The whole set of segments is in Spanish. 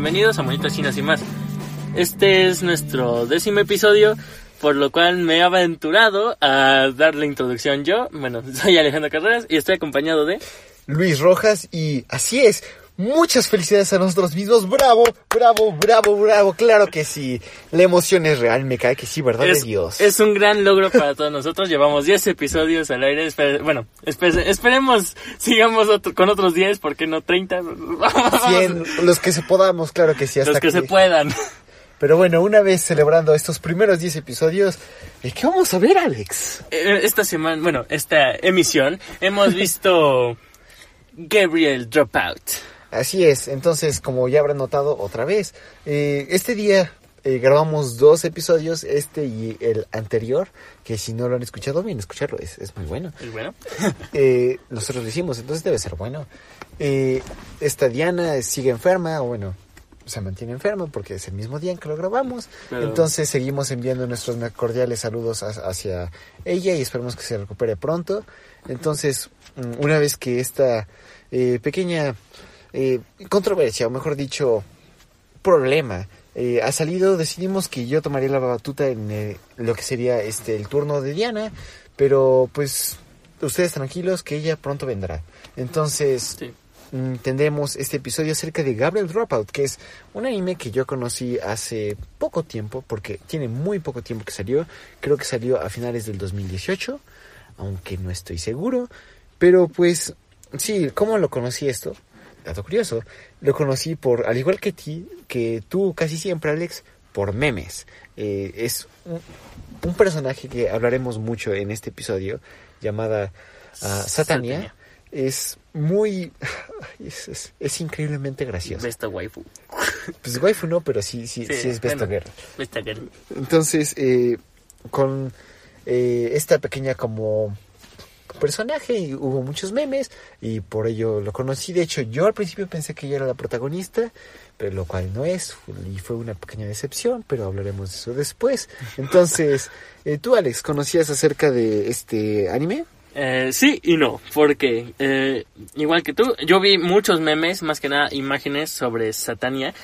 Bienvenidos a Monitos Chinos y más. Este es nuestro décimo episodio, por lo cual me he aventurado a dar la introducción yo. Bueno, soy Alejandro Carreras y estoy acompañado de... Luis Rojas y así es. Muchas felicidades a nosotros mismos. Bravo, bravo, bravo, bravo. Claro que sí. La emoción es real, me cae que sí, ¿verdad Es, de Dios? es un gran logro para todos nosotros. Llevamos 10 episodios al aire. Bueno, espe- esperemos sigamos otro- con otros 10, ¿por qué no 30? 100, los que se podamos, claro que sí. Hasta Los que se puedan. Pero bueno, una vez celebrando estos primeros 10 episodios, ¿de qué vamos a ver, Alex? Eh, Esta semana, bueno, esta emisión, hemos visto Gabriel Dropout. Así es, entonces, como ya habrán notado otra vez, eh, este día eh, grabamos dos episodios, este y el anterior, que si no lo han escuchado, bien escucharlo, es, es muy bueno. ¿Es bueno? Eh, nosotros lo hicimos, entonces debe ser bueno. Eh, esta Diana sigue enferma, o bueno, se mantiene enferma porque es el mismo día en que lo grabamos. Pero- Entonces seguimos enviando nuestros cordiales saludos ha- hacia ella y esperemos que se recupere pronto. Entonces, mm, una vez que esta eh, pequeña eh, controversia, o mejor dicho, problema eh, ha salido, decidimos que yo tomaría la batuta en eh, lo que sería este el turno de Diana, pero pues ustedes tranquilos que ella pronto vendrá. Entonces, Sí. mm, tendremos este episodio acerca de Gabriel Dropout, que es un anime que yo conocí hace poco tiempo, porque tiene muy poco tiempo que salió, creo que salió a finales del 2018, aunque no estoy seguro, pero pues sí, ¿cómo lo conocí esto? Dato curioso, lo conocí por, al igual que ti, que tú casi siempre, Alex, por memes. Eh, es un, un personaje que hablaremos mucho en este episodio, llamada ah, Satania. Satania. Es muy... Es, es- es increíblemente gracioso. Besta waifu. Pues waifu no, pero sí, sí, sí, es Besta bueno, Girl. Besta girl. Entonces, eh, con eh, esta pequeña como personaje y hubo muchos memes y por ello lo conocí. De hecho, yo al principio pensé que ella era la protagonista, pero lo cual no es y fue una pequeña decepción, pero hablaremos de eso después. Entonces, eh, tú Alex, ¿conocías acerca de este anime? Eh, sí y no, porque eh, igual que tú, yo vi muchos memes, más que nada imágenes sobre Satania,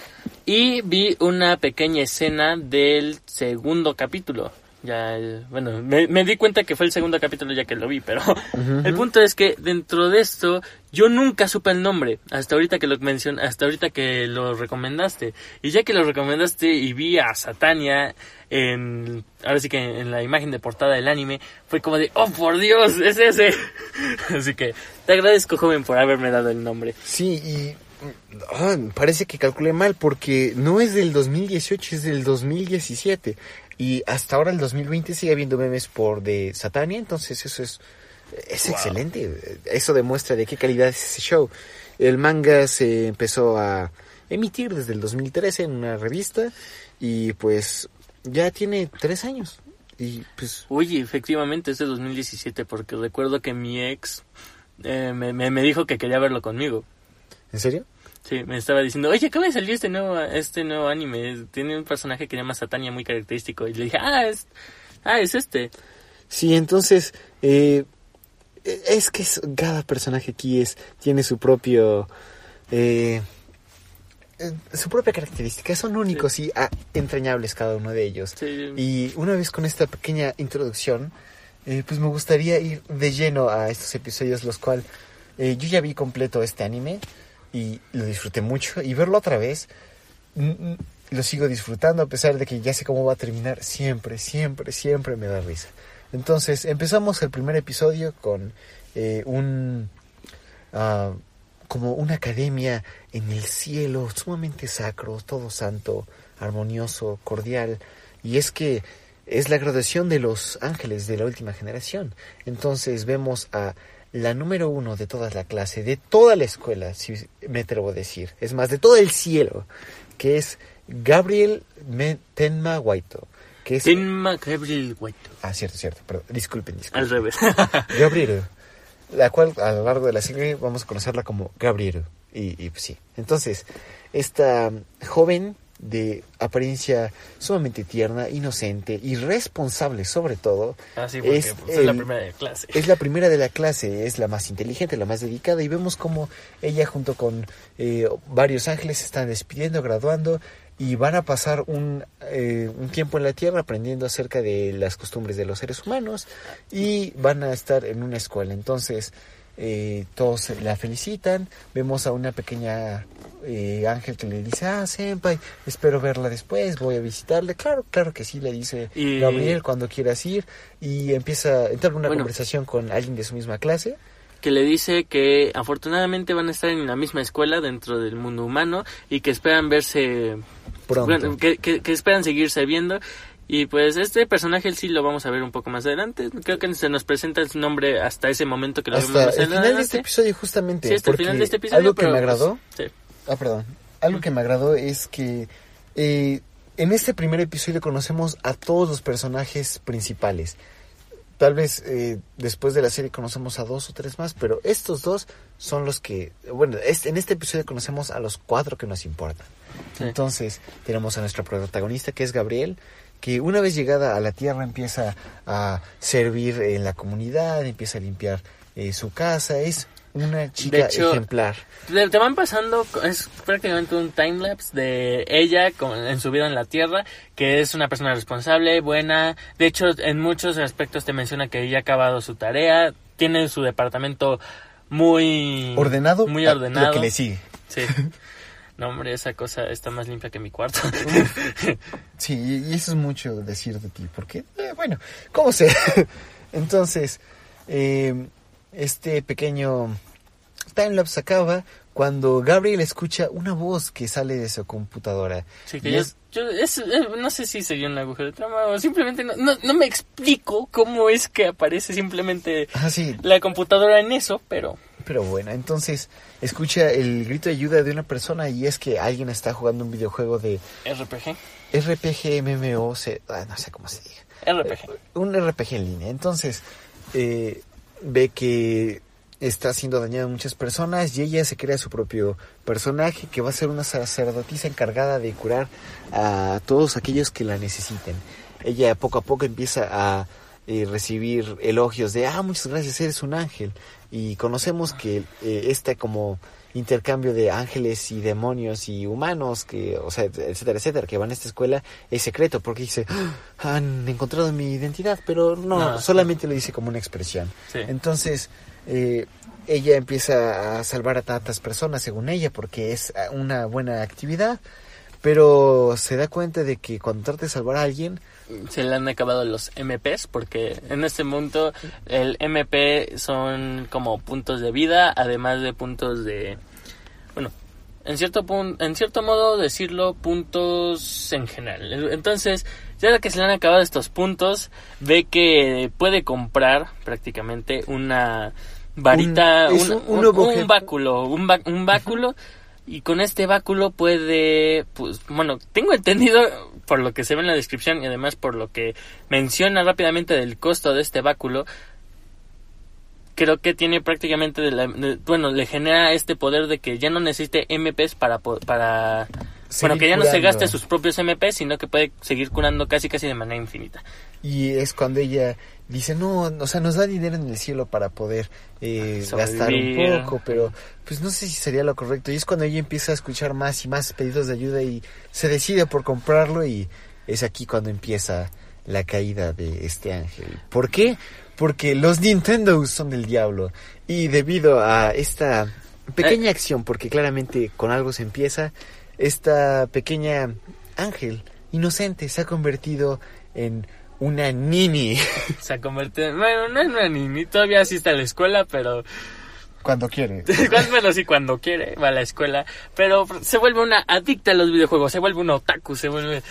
y vi una pequeña escena del segundo capítulo. Ya, bueno, me, me di cuenta que fue el segundo capítulo ya que lo vi, pero el punto es que dentro de esto yo nunca supe el nombre hasta ahorita que lo mencion hasta ahorita que lo recomendaste. Y ya que lo recomendaste y vi a Satania en ahora sí que en la imagen de portada del anime fue como de oh por Dios es ese así que te agradezco joven por haberme dado el nombre. Sí, y ah, parece que calculé mal porque no es del 2018, es del 2017. Y hasta ahora el 2020 sigue habiendo memes por de Satania, entonces eso es, es excelente. Eso demuestra de qué calidad es ese show. El manga se empezó a emitir desde el 2013 en una revista y pues ya tiene tres años. Y pues Uy, efectivamente es de 2017 porque recuerdo que mi ex eh, me, me, me dijo que quería verlo conmigo ¿En serio? Sí, me estaba diciendo, oye, acaba de salir este nuevo, este nuevo anime, tiene un personaje que se llama Satania muy característico. Y le dije, ah, es, ah, es este. Sí, entonces, eh, es que es- cada personaje aquí es, tiene su propio, eh, eh, su propia característica, son únicos y ah, entrañables cada uno de ellos. Sí. Y una vez con esta pequeña introducción, eh, pues me gustaría ir de lleno a estos episodios, los cuales yo ya vi completo este anime y lo disfruté mucho y verlo otra vez lo sigo disfrutando a pesar de que ya sé cómo va a terminar. Siempre, siempre, siempre me da risa. Entonces empezamos el primer episodio con eh, un ah, como una academia en el cielo sumamente sacro, todo santo, armonioso, cordial. Y es que es la graduación de los ángeles de la última generación. Entonces vemos a la número uno de toda la clase, de toda la escuela, si me atrevo a decir. Es más, de todo el cielo, que es Gabriel Tenma Waito. Que es... Tenma Gabriel White. Ah, cierto, cierto. Perdón. Disculpen, disculpen. Al revés. Gabriel, la cual a lo largo de la serie vamos a conocerla como Gabriel. Y, y, pues sí. Entonces, esta joven de apariencia sumamente tierna, inocente y responsable sobre todo. Ah, sí, porque Es pues, es la primera de clase. Es la primera de la clase, es la más inteligente, la más dedicada y vemos como ella junto con eh, varios ángeles se están despidiendo, graduando y van a pasar un, eh, un tiempo en la Tierra aprendiendo acerca de las costumbres de los seres humanos y van a estar en una escuela. Entonces eh, todos la felicitan, vemos a una pequeña eh, ángel que le dice, ah, senpai, espero verla después, voy a visitarle. Claro, claro que sí, le dice Y- Gabriel cuando quieras ir y empieza a entrar una Bueno. conversación con alguien de su misma clase. que le dice que afortunadamente van a estar en la misma escuela dentro del mundo humano y que esperan verse Pronto. bueno, que, que- que esperan seguirse viendo y pues este personaje sí lo vamos a ver un poco más adelante creo que se nos presenta su nombre hasta ese momento que lo vemos Hasta el final de este episodio justamente. sí hasta el final de este episodio Algo que pero, me pues, agradó, sí. ah, perdón, algo que me agradó es que eh, en este primer episodio conocemos a todos los personajes principales. Tal vez eh, después de la serie conocemos a dos o tres más, pero estos dos son los que, bueno, este- en este episodio conocemos a los cuatro que nos importan. Sí. Entonces tenemos a nuestra protagonista que es Gabriel, que una vez llegada a la Tierra empieza a servir en la comunidad, empieza a limpiar eh, su casa, es una chica De hecho, ejemplar. Te van pasando, es prácticamente un timelapse de ella con- en su vida en la Tierra, que es una persona responsable, buena. De hecho, en muchos aspectos te menciona que ella ha acabado su tarea, tiene su departamento muy Ordenado, muy ordenado. lo que le sigue. Sí. No, hombre, esa cosa está más limpia que mi cuarto. Sí, y eso es mucho decir de ti, porque, eh, bueno, ¿cómo sé? Entonces, eh, este pequeño timelapse acaba cuando Gabriel escucha una voz que sale de su computadora. Sí, que yo, es- yo- es- eh, no sé si sería un agujero de trama o simplemente no, no, no me explico cómo es que aparece simplemente Ah, sí, la computadora en eso, pero pero bueno, entonces escucha el grito de ayuda de una persona y es que alguien está jugando un videojuego de RPG. RPG, MMO, se- ah, no sé cómo se diga. RPG. un RPG en línea. Entonces, eh, ve que está siendo dañada a muchas personas y ella se crea su propio personaje que va a ser una sacerdotisa encargada de curar a todos aquellos que la necesiten. Ella poco a poco empieza a eh, recibir elogios de, ah, muchas gracias, eres un ángel. Y conocemos que eh, este como intercambio de ángeles y demonios y humanos, que, o sea, etcétera, etcétera, que van a esta escuela, es secreto, porque dice, "Ah, han encontrado mi identidad, pero no, No, solamente lo dice como una expresión. Sí. Entonces, eh, ella empieza a salvar a tantas personas, según ella, porque es una buena actividad, pero se da cuenta de que cuando trata de salvar a alguien, Se le han acabado los MPs porque en este mundo el MP son como puntos de vida, además de puntos de en cierto pun- en cierto modo decirlo puntos en general. Entonces, ya que se le han acabado estos puntos, ve que puede comprar prácticamente una varita, Un- un, un- un báculo, un, ba- un báculo y con este báculo puede, pues, bueno, tengo entendido por lo que se ve en la descripción y además por lo que menciona rápidamente del costo de este báculo, creo que tiene prácticamente, de la- de- bueno, le genera este poder de que ya no necesite MPs para, para, bueno, que ya no se gaste sus propios MPs, sino que puede seguir curando casi casi de manera infinita. y es cuando ella dice, no, o sea, nos da dinero en el cielo para poder eh, gastar un poco, pero pues no sé si sería lo correcto. Y es cuando ella empieza a escuchar más y más pedidos de ayuda y se decide por comprarlo y es aquí cuando empieza la caída de este ángel. ¿Por qué? Porque los Nintendo son del diablo. Y debido a esta pequeña acción, porque claramente con algo se empieza, esta pequeña ángel inocente se ha convertido en una nini. Se ha convertido, bueno, no es una niña, todavía asiste a la escuela, pero cuando quiere. bueno, sí, cuando quiere, va a la escuela, pero se vuelve una adicta a los videojuegos, se vuelve un otaku, se vuelve,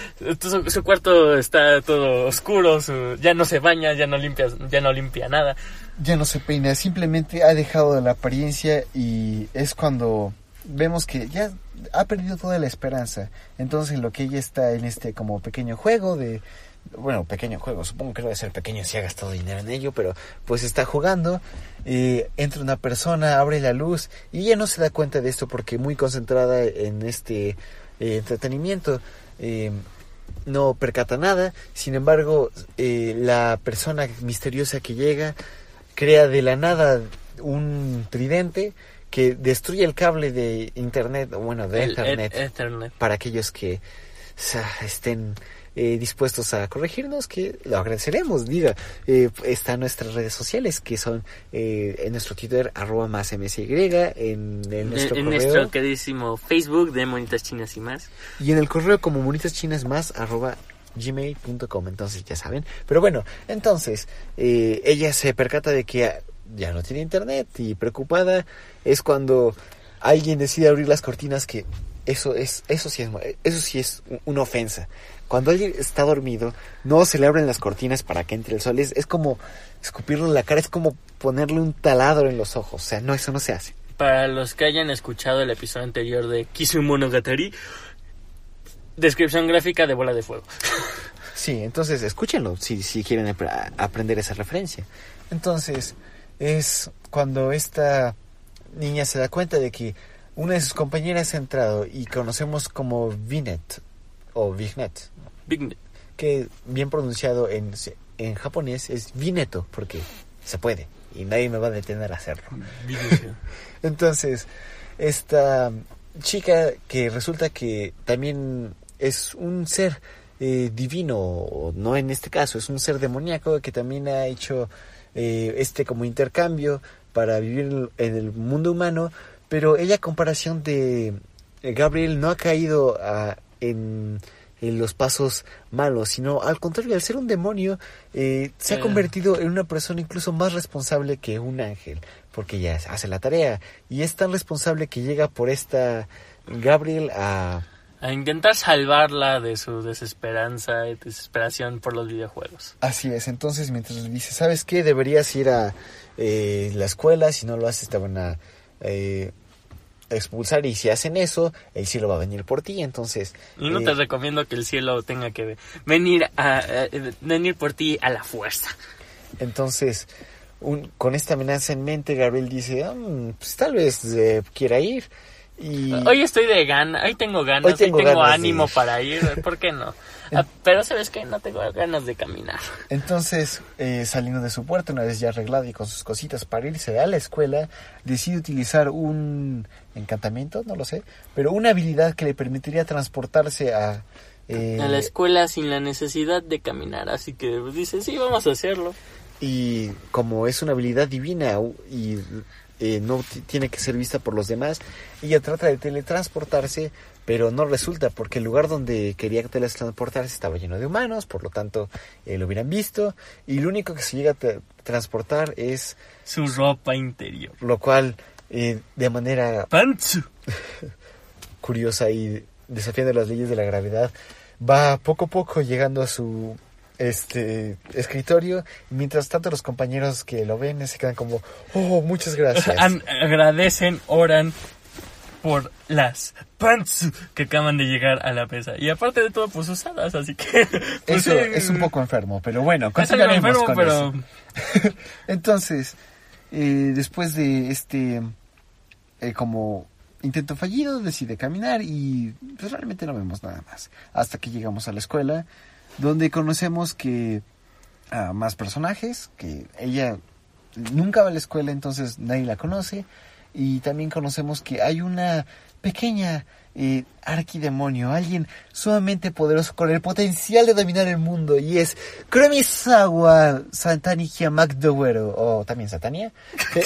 su, su cuarto está todo oscuro, su- ya no se baña, ya no limpia, ya no limpia nada. Ya no se peina, simplemente ha dejado la apariencia y es cuando vemos que ya ha perdido toda la esperanza. Entonces en lo que ella está en este como pequeño juego de bueno, pequeño juego, supongo que debe ser pequeño si ha gastado dinero en ello, pero pues está jugando, eh, entra una persona, abre la luz y ella no se da cuenta de esto porque muy concentrada en este eh, entretenimiento. Eh, no percata nada, sin embargo, eh, la persona misteriosa que llega crea de la nada un tridente que destruye el cable de internet, bueno, de El internet, et- Ethernet. para aquellos que estén eh, dispuestos a corregirnos, que lo agradeceremos. Diga, eh, están nuestras redes sociales, que son eh, en nuestro Twitter, arroba más MSY, en, en nuestro en correo, nuestro queridísimo Facebook de Monitas Chinas y más. y en el correo como monitas chinas más, arroba gmail.com, entonces ya saben. Pero bueno, entonces, eh, ella se percata de que ya no tiene internet y preocupada es cuando alguien decide abrir las cortinas que eso es eso sí es eso sí es una ofensa. Cuando alguien está dormido, no se le abren las cortinas para que entre el sol. Es, es como escupirle la cara, es como ponerle un taladro en los ojos. O sea, no, eso no se hace. Para los que hayan escuchado el episodio anterior de Kisumonogatari, descripción gráfica de bola de fuego. Sí, entonces escúchenlo si, si quieren ap- aprender esa referencia. Entonces, es cuando esta niña se da cuenta de que una de sus compañeras ha entrado y conocemos como Vinet o Vignet, Big que bien pronunciado en, en japonés es Vineto, porque se puede y nadie me va a detener a hacerlo. Entonces, esta chica que resulta que también es un ser eh, divino, o no en este caso, es un ser demoníaco que también ha hecho eh, este como intercambio para vivir en el mundo humano, pero ella a comparación de Gabriel no ha caído a- en, en los pasos malos, sino al contrario, al ser un demonio, eh, se ha Eh. convertido en una persona incluso más responsable que un ángel, porque ella hace la tarea y es tan responsable que llega por esta Gabriel a... A intentar salvarla de su desesperanza y desesperación por los videojuegos. Así es, entonces mientras le dice, ¿sabes qué? Deberías ir a eh, la escuela, si no lo haces te van a eh, expulsar y si hacen eso, el cielo va a venir por ti, entonces... No eh, te recomiendo que el cielo tenga que venir a, a- venir por ti a la fuerza. Entonces, un- con esta amenaza en mente, Gabriel dice, "Ah, mm, pues tal vez eh, quiera ir. Y Hoy estoy de gana, hoy tengo ganas, Hoy hoy tengo ganas ánimo para ir, ¿por qué no? Ah, pero sabes que no tengo ganas de caminar. entonces, eh, saliendo de su puerta, una vez ya arreglado y con sus cositas para irse a la escuela, decide utilizar un encantamiento, no lo sé, pero una habilidad que le permitiría transportarse a... eh, A la escuela sin la necesidad de caminar, así que pues, dice, sí, vamos a hacerlo. y como es una habilidad divina y eh, no ti- tiene que ser vista por los demás, ella trata de teletransportarse, pero no resulta porque el lugar donde quería teletransportarse estaba lleno de humanos, por lo tanto eh, lo hubieran visto y lo único que se llega a transportar es Su ropa interior. lo cual eh, de manera Pantsu. curiosa y desafiando las leyes de la gravedad va poco a poco llegando a su este escritorio mientras tanto los compañeros que lo ven se quedan como oh muchas gracias agradecen, oran por las pantsu que acaban de llegar a la mesa. Y aparte de todo, pues usadas, así que... pues, eso es un poco enfermo pero bueno es algo continuaremos enfermo, con pero... eso. entonces eh, después de este eh, como intento fallido decide caminar y pues realmente no vemos nada más hasta que llegamos a la escuela donde conocemos que a más personajes que ella nunca va a la escuela entonces nadie la conoce y también conocemos que hay una pequeña eh, arquidemonio, alguien sumamente poderoso con el potencial de dominar el mundo y es Kuromisawa Satanikia McDowell o también Satania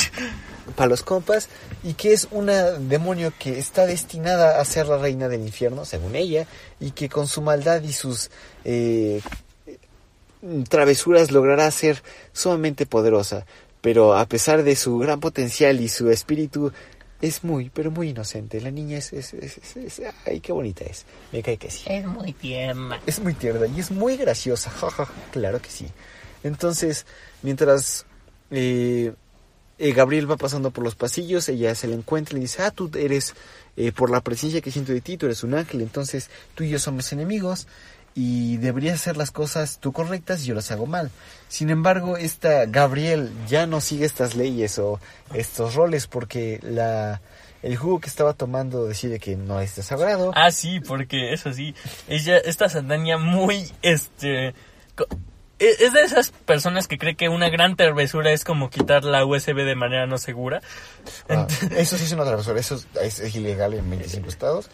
para los compas y que es una demonio que está destinada a ser la reina del infierno según ella y que con su maldad y sus eh, travesuras logrará ser sumamente poderosa, pero a pesar de su gran potencial y su espíritu, es muy, pero muy inocente. La niña es, es, es, ay, qué bonita es. Me cae que sí. Es muy tierna. Es muy tierna y es muy graciosa. claro que sí. Entonces, mientras eh, eh, Gabriel va pasando por los pasillos, ella se le encuentra y le dice, ah, tú eres, eh, por la presencia que siento de ti, tú eres un ángel, entonces tú y yo somos enemigos y deberías hacer las cosas tú correctas y yo las hago mal. Sin embargo, esta Gabriel ya no sigue estas leyes o estos roles porque la el jugo que estaba tomando decide que no es de sagrado. Ah, sí, porque eso sí, ella, esta Satania muy, este, es de esas personas que cree que una gran travesura es como quitar la USB de manera no segura. Ah, eso sí es una travesura, eso es, es ilegal en 25 estados.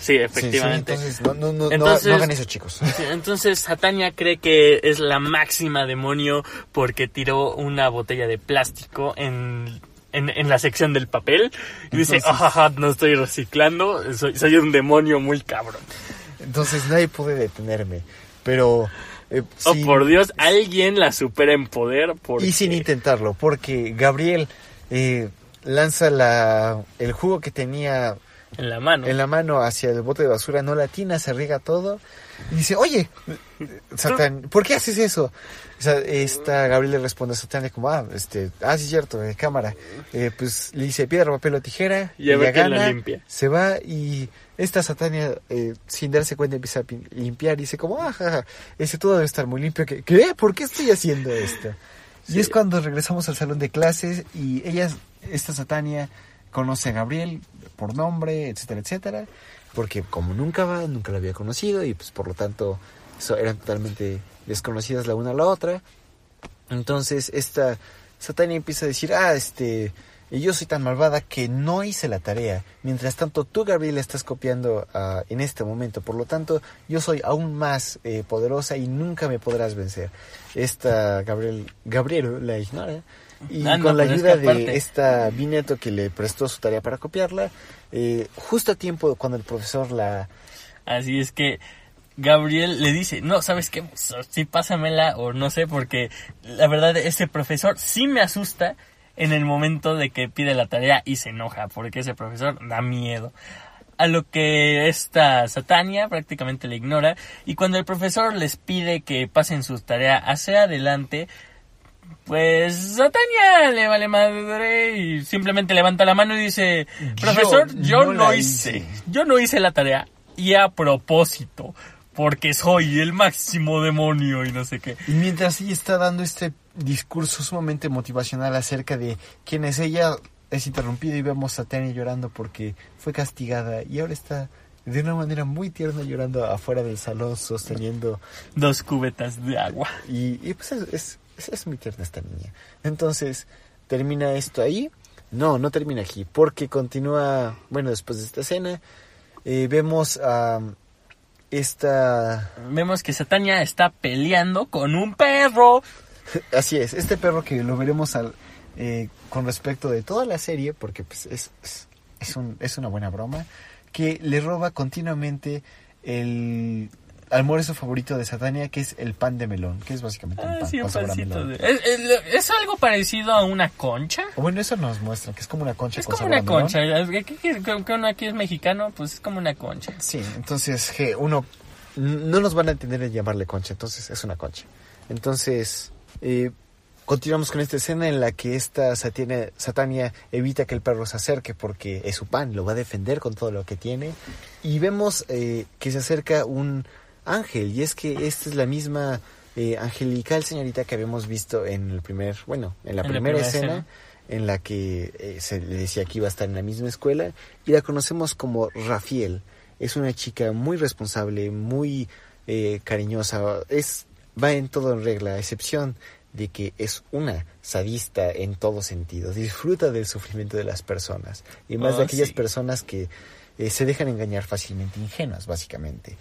Sí, efectivamente. sí, entonces, no, no, Entonces- no hagan eso, chicos. Entonces Satania cree que es la máxima demonio porque tiró una botella de plástico en, en, en la sección del papel y dice, Entonces- "Ajaja, no estoy reciclando, soy, soy un demonio muy cabrón. Entonces nadie puede detenerme. Pero. Eh, Oh, sin- por Dios, alguien la supera en poder porque... Y sin intentarlo, porque Gabriel eh, lanza la, el jugo que tenía En la mano. en la mano hacia el bote de basura, no latina, se riega todo. Y dice, oye, Satán, ¿por qué haces eso? O sea, esta Gabriel le responde a Satán como, ah, este, ah, sí es cierto, de cámara. Eh, pues le dice piedra, papel o tijera. Y a ver quién la gana, limpia. Se va y esta Satania, eh, sin darse cuenta, empieza a limpiar y dice como, ah, jaja, ese todo debe estar muy limpio. ¿Qué? ¿Qué? ¿Por qué estoy haciendo esto? Y Sí. es cuando regresamos al salón de clases y ella, esta Satania, conoce a Gabriel por nombre, etcétera, etcétera. Porque como nunca va, nunca la había conocido y pues por lo tanto so- eran totalmente desconocidas la una a la otra. Entonces esta Satania empieza a decir, ah, este, yo soy tan malvada que no hice la tarea. Mientras tanto, tú, Gabriel, estás copiando ah, en este momento. Por lo tanto, yo soy aún más eh, poderosa y nunca me podrás vencer. Esta Gabriel, Gabriel la ignora. Y Ah, no, con la es ayuda que aparte- de esta Bineto que le prestó su tarea para copiarla, eh, justo a tiempo cuando el profesor la... Así es que Gabriel le dice, no, ¿sabes qué? Sí, pásamela o no sé, porque la verdad ese profesor sí me asusta en el momento de que pide la tarea y se enoja, porque ese profesor da miedo. A lo que esta Satania prácticamente le ignora y cuando el profesor les pide que pasen su tarea hacia adelante, pues Satania le vale madre y simplemente levanta la mano y dice, profesor, yo, no hice, hice". yo no hice la tarea y a propósito, porque soy el máximo demonio y no sé qué. Y mientras ella está dando este discurso sumamente motivacional acerca de quién es ella, es interrumpido y vemos a Tania llorando porque fue castigada y ahora está de una manera muy tierna llorando afuera del salón sosteniendo Dos cubetas de agua. y, y pues es, es, es- es muy tierna esta niña. Entonces, ¿termina esto ahí? No, no termina aquí, porque continúa, bueno, después de esta escena, eh, vemos a esta... Vemos que Satania está peleando con un perro. Así es, este perro que lo veremos al, eh, con respecto de toda la serie, porque pues, es, es, es un- es una buena broma, que le roba continuamente el almuerzo favorito de Satania, que es el pan de melón, que es básicamente un Ah, pan sí, un pancito. melón. de- ¿Es, es- es algo parecido a una concha? Bueno, eso nos muestra que es como una concha Es con como una concha. ¿Qué- qué- qué- Que que uno aquí es mexicano, pues es como una concha. Sí, entonces que uno no nos van a entender en llamarle concha, entonces es una concha. Entonces, eh, continuamos con esta escena en la que esta Satania, Satania evita que el perro se acerque porque es su pan, lo va a defender con todo lo que tiene. Y vemos eh, que se acerca un ángel, y es que esta es la misma eh, angelical señorita que habíamos visto en el primer, bueno, en la En la primera primera escena escena. en la que eh, se le decía que iba a estar en la misma escuela y la conocemos como Rafiel. Es una chica muy responsable, muy eh, cariñosa, es va en todo en regla, a excepción de que es una sadista en todo sentido, disfruta del sufrimiento de las personas y más Oh, de aquellas sí. personas que eh, se dejan engañar fácilmente, ingenuas básicamente.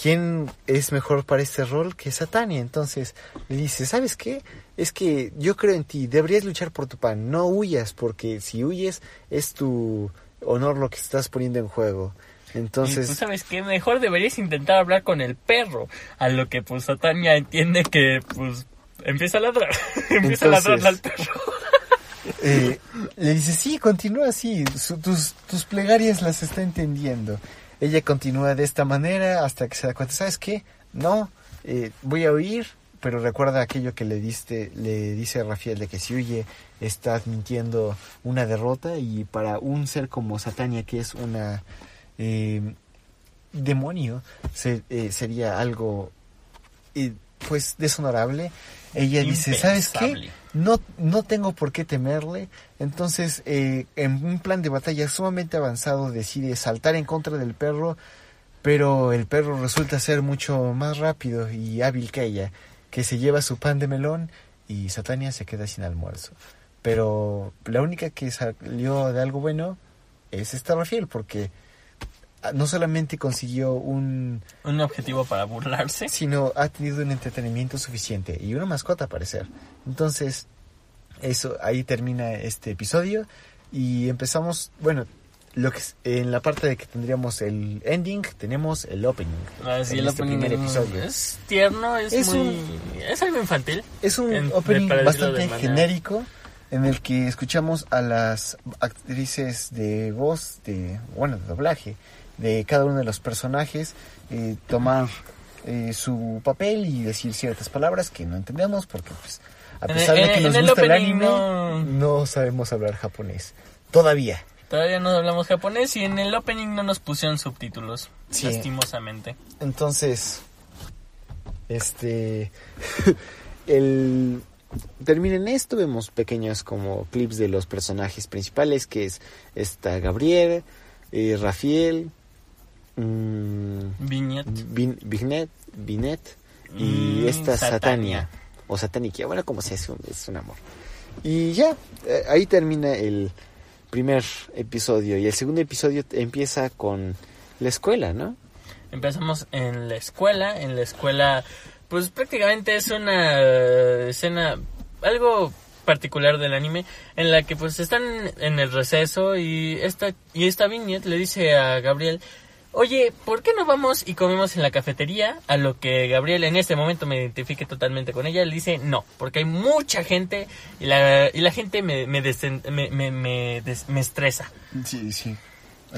¿Quién es mejor para este rol que Satania? Entonces le dice, ¿sabes qué? Es que yo creo en ti, deberías luchar por tu pan, no huyas, porque si huyes es tu honor lo que estás poniendo en juego. Entonces, tú sabes que mejor deberías intentar hablar con el perro. A lo que pues Satania entiende que pues empieza a ladrar. empieza a ladrar al perro. eh, le dice, sí, continúa así, su- tus, tus plegarias las está entendiendo. Ella continúa de esta manera hasta que se da cuenta, ¿sabes qué? No, eh, voy a huir, pero recuerda aquello que le diste, le dice Rafael de que si huye está admitiendo una derrota y para un ser como Satania que es una eh, demonio se- eh, sería algo eh, pues deshonorable. Ella dice, ¿sabes qué? No, no tengo por qué temerle. Entonces, eh, en un plan de batalla sumamente avanzado, decide saltar en contra del perro, pero el perro resulta ser mucho más rápido y hábil que ella, que se lleva su pan de melón y Satania se queda sin almuerzo. Pero la única que salió de algo bueno es esta Rafael, porque no solamente consiguió un, Un objetivo para burlarse. sino ha tenido un entretenimiento suficiente y una mascota, a parecer. Entonces, eso, ahí termina este episodio y empezamos, bueno, lo que en la parte de que tendríamos el ending, tenemos el opening. En el este opening primer episodio. es tierno, es, Es muy... Es algo infantil. Es un En- opening bastante genérico en el que escuchamos a las actrices de voz, de bueno, de doblaje, de cada uno de los personajes eh, tomar eh, su papel y decir ciertas palabras que no entendemos porque pues a En pesar de que en nos el gusta el anime no- no sabemos hablar japonés todavía. Todavía no hablamos japonés y en el opening no nos pusieron subtítulos, Sí. lastimosamente. Entonces, este, el termina en esto, vemos pequeños como clips de los personajes principales, que es esta Gabriel, eh, Rafael, mm, Viñet. Vin- Vignet, Vinet y Mm, esta Satania. Satania, o Satanikia, bueno, como sea, es un, es un amor. Y ya, eh, ahí termina el primer episodio y el segundo episodio empieza con la escuela, ¿no? Empezamos en la escuela, en la escuela pues prácticamente es una escena algo particular del anime en la que pues están en el receso y esta y esta viñeta le dice a Gabriel Oye, ¿por qué no vamos y comemos en la cafetería? A lo que Gabriel en este momento me identifique totalmente con ella. Le dice, no, porque hay mucha gente y la, y la gente me, me, desen- me, me, me des- me estresa. Sí, sí,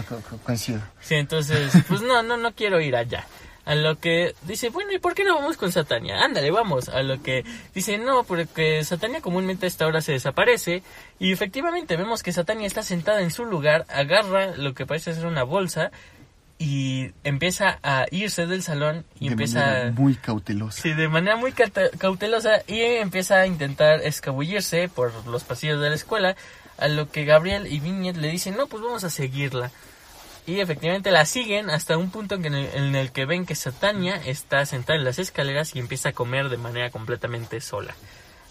co- co- coincido. Sí, entonces, pues no, no, no quiero ir allá. A lo que dice, bueno, ¿y por qué no vamos con Satania? Ándale, vamos. A lo que dice, no, porque Satania comúnmente a esta hora se desaparece. Y efectivamente vemos que Satania está sentada en su lugar, agarra lo que parece ser una bolsa y empieza a irse del salón y de empieza... manera muy cautelosa. Sí, de manera muy cautelosa y empieza a intentar escabullirse por los pasillos de la escuela, a lo que Gabriel y Viñet le dicen, no, pues vamos a seguirla. Y efectivamente la siguen hasta un punto en el, en el que ven que Satania está sentada en las escaleras y empieza a comer de manera completamente sola.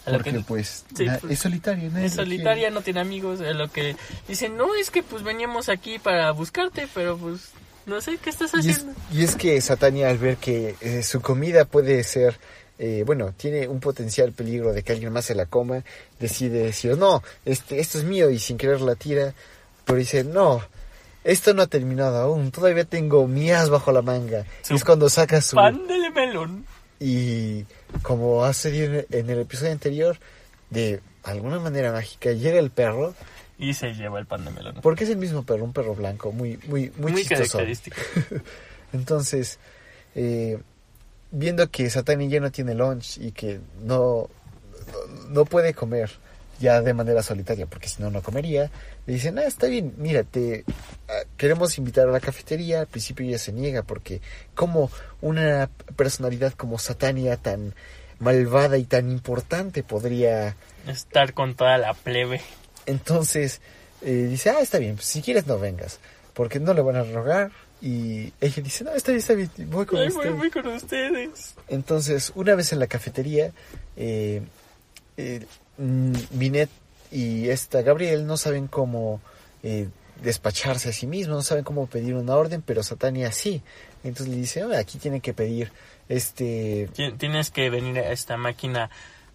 A lo Porque que pues, Sí, pues, es solitaria, ¿no? es solitaria, no tiene amigos, a lo que dicen, no, es que pues veníamos aquí para buscarte, pero pues no sé qué estás Y es, haciendo. y es que Satania al ver que eh, su comida puede ser, eh, bueno, tiene un potencial peligro de que alguien más se la coma, decide decir, no, este, esto es mío y sin querer la tira, pero dice, no, esto no ha terminado aún, todavía tengo mías bajo la manga. Su Y es cuando saca su... Pan de melón. Y como ha sucedido en el episodio anterior, de alguna manera mágica llega el perro, Y se lleva el pan de melón. porque es el mismo perro, un perro blanco, muy, muy, muy, Muy chistoso. característico. Entonces, eh, viendo que Satani ya no tiene lunch y que no, no, no puede comer ya de manera solitaria, porque si no, no comería, le dicen, ah, está bien, mira, te ah, queremos invitar a la cafetería. Al principio ella se niega porque como una personalidad como Satania tan malvada y tan importante podría... Estar con toda la plebe. Entonces eh, dice, ah, está bien, pues, si quieres no vengas, porque no le van a rogar. Y ella dice, no, está bien, está bien, voy con Ay, usted. voy, voy con ustedes. Entonces, una vez en la cafetería, eh, eh, mm, Binet y esta Gabriel no saben cómo eh, despacharse a sí mismos, no saben cómo pedir una orden, pero Satania sí. Entonces le dice, "Ah, aquí tienen que pedir este... Ti- Tienes que venir a esta máquina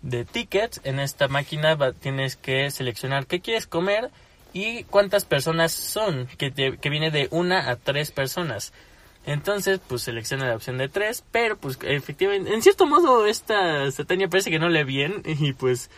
de tickets. En esta máquina va- tienes que seleccionar qué quieres comer y cuántas personas son, que, te- que viene de una a tres personas. Entonces, pues selecciona la opción de tres, pero pues efectivamente, en cierto modo esta Satania parece que no le bien y pues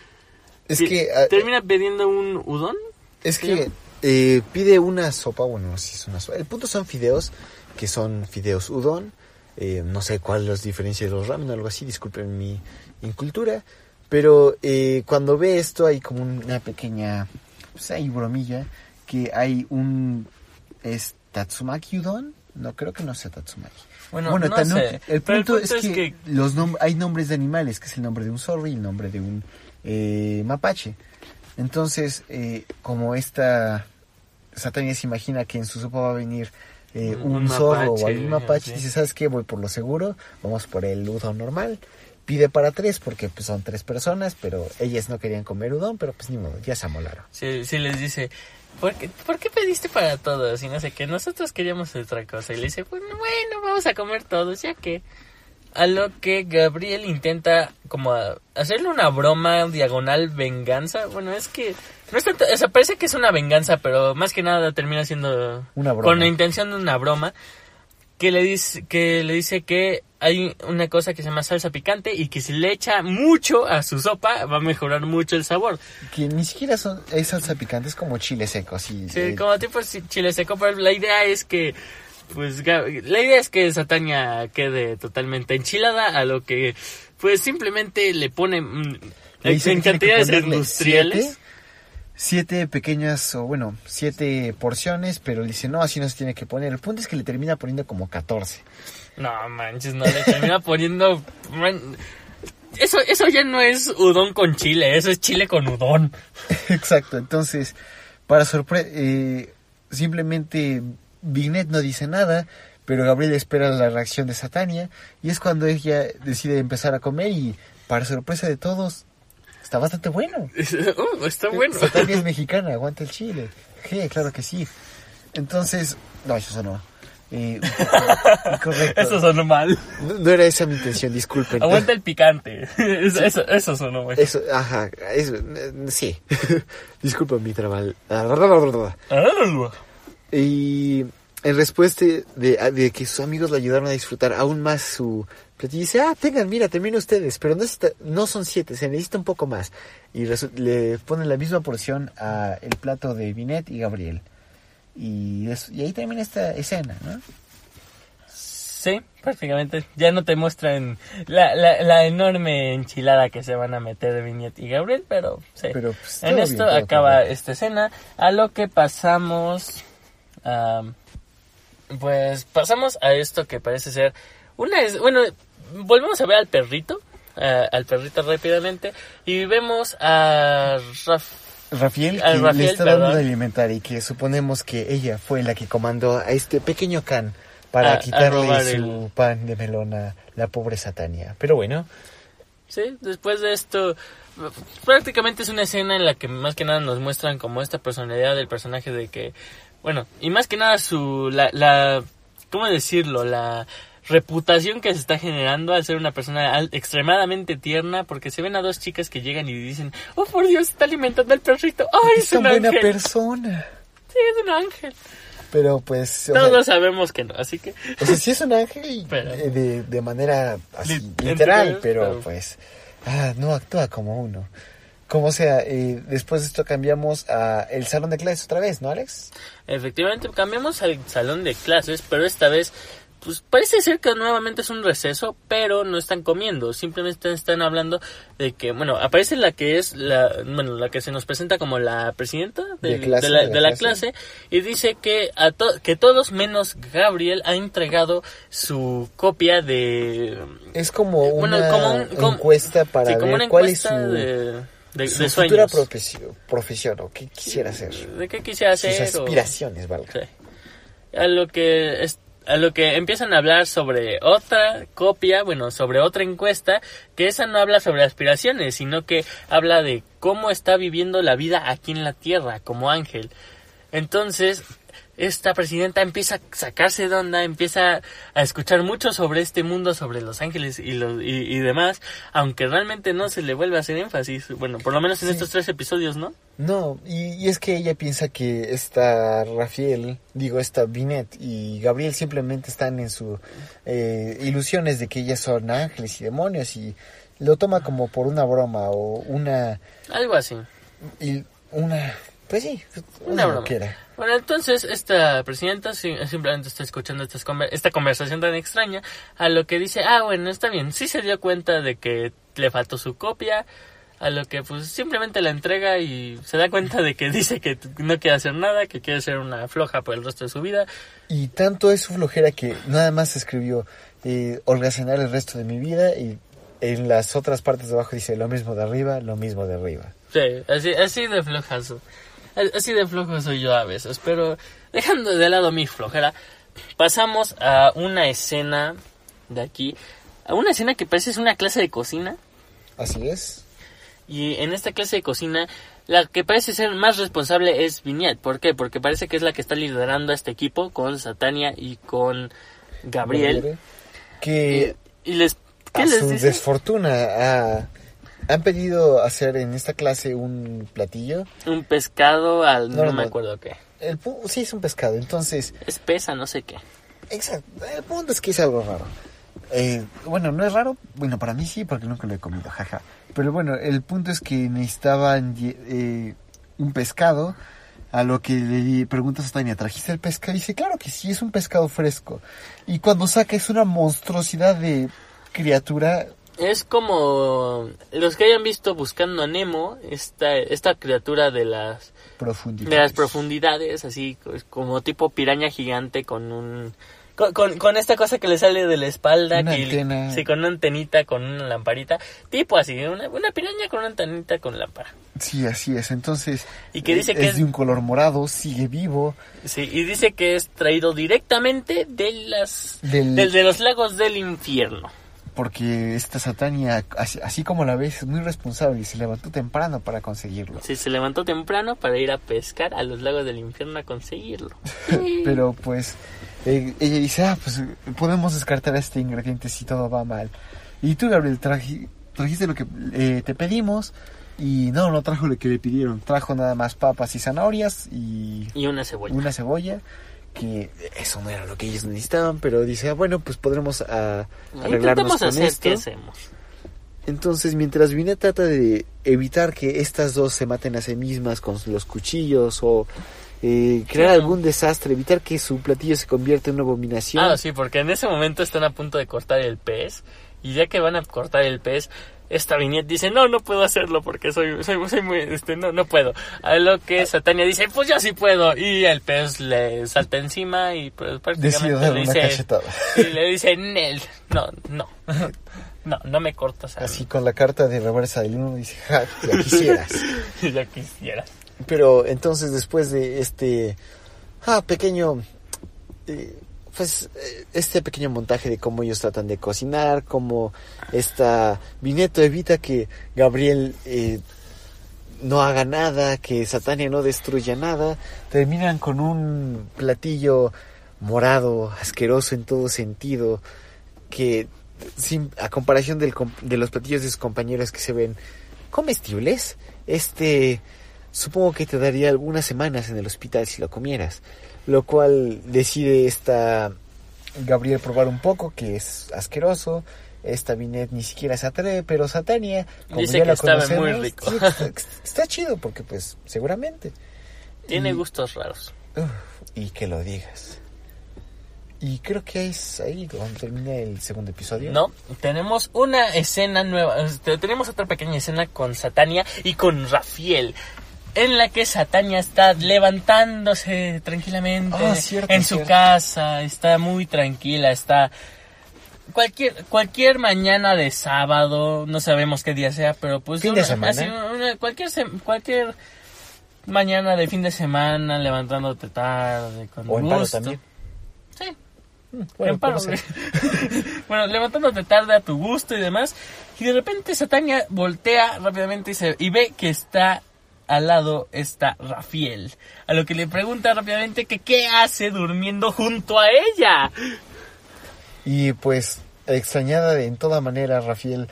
Es pi- que, ah, termina pidiendo un udon. es que eh, pide una sopa, bueno, no sé si es una sopa. El punto son fideos, que son fideos udon. eh, no sé cuál es la diferencia de los ramen o algo así, disculpen mi incultura. Pero eh, cuando ve esto hay como una pequeña, pues hay bromilla, que hay un es Tatsumaki udon, No, creo que no sea Tatsumaki. Bueno, Bueno, no sé. el punto, es, que, que los nom- hay nombres de animales, que es el nombre de un zorro y el nombre de un eh, mapache. Entonces, eh, como esta Satania se imagina que en su sopa va a venir eh, Un un, zorro o algún mapache, sí. dice, ¿sabes qué? Voy por lo seguro, vamos por el udon normal. Pide para tres porque pues, son tres personas, pero ellas no querían comer udon, pero pues ni modo, ya se amolaron. Sí, sí les dice, ¿por qué, ¿por qué pediste para todos? Y no sé qué, nosotros queríamos otra cosa. Y le dice, bueno, bueno, vamos a comer todos, ya que... A lo que Gabriel intenta como hacerle una broma diagonal venganza. Bueno, es que... No es tanto- o sea, parece que es una venganza, pero más que nada termina siendo... Una broma. Con la intención de una broma. Que le dice que, le dice que hay una cosa que se llama salsa picante y que si le echa mucho a su sopa va a mejorar mucho el sabor. Que ni siquiera son, es salsa picante, es como chile seco. Sí, eh, como tipo chile seco, pero la idea es que, pues, la idea es que Satania quede totalmente enchilada, a lo que, pues, simplemente le pone mm, en cantidades industriales. Siete, siete pequeñas, o bueno, siete porciones, pero dice, no, así no se tiene que poner. El punto es que le termina poniendo como 14. No manches, no le termina poniendo. man, eso, eso ya no es udon con chile, eso es chile con udon. Exacto, entonces, para sorpresa, simplemente Vignet no dice nada, pero Gabriel espera la reacción de Satania, y es cuando ella decide empezar a comer y, para sorpresa de todos, está bastante bueno. Uh, está bueno. Satania es mexicana, aguanta el chile. Sí, claro que sí. Entonces, no, eso sonó. Eh. Eso sonó mal. No, no era esa mi intención, disculpen. Aguanta el picante. Eso, eso, eso sonó mal. Eso, ajá, eso, eh, sí. disculpen mi trabajo. Y en respuesta de, de que sus amigos le ayudaron a disfrutar aún más su platillo, dice, ah, tengan, mira, terminen ustedes, pero no, está- no son siete, se necesita un poco más. Y le ponen la misma porción a el plato de Binet y Gabriel. Y, es- y ahí termina esta escena, ¿no? Sí, prácticamente. Ya no te muestran la, la, la enorme enchilada que se van a meter Viñet y Gabriel, pero sí. Pero, pues, en esto bien, acaba bien. esta escena, a lo que pasamos... am, pues pasamos a esto que parece ser una... es- Bueno, volvemos a ver al perrito, a- al perrito rápidamente, y vemos a Raf... Rafael, Al que Rafael, le está dando de alimentar y que suponemos que ella fue la que comandó a este pequeño can para A- quitarle su el- pan de melón a la pobre Satania. Pero bueno, Sí, después de esto, prácticamente es una escena en la que más que nada nos muestran como esta personalidad del personaje de que, bueno, y más que nada su, la, la ¿cómo decirlo? La reputación que se está generando al ser una persona extremadamente tierna, porque se ven a dos chicas que llegan y dicen, oh por Dios, está alimentando al perrito, ay, es es, tan un buena ángel, persona. sí, es un ángel. Pero pues, Todos sea, sabemos que no, así que, o sea, sí es un ángel Pero- eh, de, de manera así, Lit- literal, literal, pero pero- pues, ah, no actúa como uno. Como sea, eh, después de esto cambiamos a el salón de clases otra vez, ¿no, Alex? Efectivamente, cambiamos al salón de clases, pero esta vez, pues parece ser que nuevamente es un receso, pero no están comiendo, simplemente están hablando de que, bueno, aparece la que es la, bueno, la que se nos presenta como la presidenta De del- clase, de, la, de la de la clase. clase y dice que a to- que todos menos Gabriel ha entregado su copia de Es como Bueno, una como un- como- encuesta para sí, como ver una cuál es su, de, su de futura profesión, profesión o qué quisiera hacer. de qué quisiera Sus hacer o- aspiraciones, valga. Sí. A lo que es- a lo que empiezan a hablar sobre otra copia, bueno, sobre otra encuesta, que esa no habla sobre aspiraciones, sino que habla de cómo está viviendo la vida aquí en la Tierra como ángel. Entonces, esta presidenta empieza a sacarse de onda, empieza a escuchar mucho sobre este mundo, sobre los ángeles y, los, y, y demás, aunque realmente no se le vuelve a hacer énfasis, bueno, por lo menos en Sí. estos tres episodios, ¿no? No, y, y es que ella piensa que esta Rafael, digo, esta Binet y Gabriel simplemente están en su eh, ilusiones de que ellas son ángeles y demonios y lo toma como por una broma o una Algo así. y una pues sí, Una una broma. Bueno, entonces esta presidenta si- simplemente está escuchando estas conver- esta conversación tan extraña, a lo que dice, ah, bueno, está bien, sí se dio cuenta de que le faltó su copia, A lo que pues simplemente la entrega y se da cuenta de que dice que no quiere hacer nada, que quiere ser una floja por el resto de su vida. Y tanto es su flojera que nada más escribió eh, holgazanar el resto de mi vida y en las otras partes de abajo dice lo mismo de arriba, lo mismo de arriba. Sí, así, así de flojazo. Así de flojo soy yo a veces, pero dejando de lado mi flojera, pasamos a una escena de aquí, a una escena que parece es una clase de cocina. Así es. Y en esta clase de cocina, la que parece ser más responsable es Vignette. ¿Por qué? Porque parece que es la que está liderando a este equipo con Satania y con Gabriel. Que y, les, ¿qué a les su dice? desfortuna ah, han pedido hacer en esta clase un platillo. Un pescado al... No, No, no, me acuerdo qué. El pu- sí es un pescado, entonces Es pesa, no sé qué. Exacto. El punto es que es algo raro. Eh, bueno, no es raro. Bueno, para mí sí, porque nunca lo he comido, jaja. Pero bueno, el punto es que necesitaban eh, un pescado. A lo que le preguntas a Tania, ¿trajiste el pescado? Y dice, claro que sí, es un pescado fresco. Y cuando saca es una monstruosidad de criatura. Es como los que hayan visto buscando a Nemo, esta, esta criatura de las, Profundidad. de las profundidades, así co- como tipo piraña gigante con un... Con, con, con esta cosa que le sale de la espalda, Una que, antena. sí, con una antenita, con una lamparita, tipo así, una, una piraña con una antenita con lámpara. Sí, así es. Entonces, Y que dice eh, que es es- de un color morado, sigue vivo. Sí, y dice que es traído directamente de las Del- del- de los lagos del infierno. Porque esta Satania, así, así como la ves, es muy responsable y se levantó temprano para conseguirlo. Sí, se levantó temprano para ir a pescar a los lagos del infierno a conseguirlo. Pero pues eh, ella dice, ah, pues podemos descartar este ingrediente si todo va mal. Y tú, Gabriel, traji- trajiste lo que eh, te pedimos y no, no trajo lo que le pidieron. Trajo nada más papas y zanahorias y Y una cebolla. una cebolla. Que eso no era lo que ellos necesitaban, pero dice, ah, bueno, pues podremos ah, arreglarnos con hacer esto. qué hacemos. Entonces, mientras Vine trata de evitar que estas dos se maten a sí mismas con los cuchillos o eh, crear algún desastre, evitar que su platillo se convierta en una abominación. Ah, sí, porque en ese momento están a punto de cortar el pez. Y ya que van a cortar el pez, esta viñeta dice, no, no puedo hacerlo porque soy, soy, soy muy, este, no, no puedo. A lo que Satania dice, pues yo sí puedo. Y el pez le salta encima y pues Decide prácticamente darle le una dice, cachetada. y le dice, Nel, no, no, no, no me cortas a mí". Así con la carta de reversa del uno dice, ja, ya quisieras. ya quisiera. Pero entonces después de este ah, pequeño, eh, pues eh, este pequeño montaje de cómo ellos tratan de cocinar, cómo esta Vineto evita que Gabriel eh, no haga nada, que Satania no destruya nada, terminan con un platillo morado, asqueroso en todo sentido, que sin, a comparación del de los platillos de sus compañeros que se ven comestibles, este supongo que te daría algunas semanas en el hospital si lo comieras. Lo cual decide esta Gabriel probar un poco, que es asqueroso. Esta Binet ni siquiera se atreve, pero Satania, como Dice ya que la estaba muy rico. sí, está, está chido porque pues seguramente. Tiene Y- gustos raros. Uf, y que lo digas. Y creo que es ahí donde termina el segundo episodio. No, tenemos una escena nueva. este, Tenemos otra pequeña escena con Satania y con Rafael. En la que Satania está levantándose tranquilamente Ah, cierto, en su cierto. casa, está muy tranquila, está cualquier cualquier mañana de sábado, no sabemos qué día sea, pero pues Fin de una- semana. así, una- cualquier cualquier mañana de fin de semana levantándote tarde con O gusto. también. Sí, Bueno, ¿cómo se- bueno, levantándote tarde a tu gusto y demás. Y de repente Satania voltea rápidamente y, se, y ve que está al lado está Rafael. A lo que le pregunta rápidamente que qué hace durmiendo junto a ella. Y pues, extrañada de- en toda manera, Rafael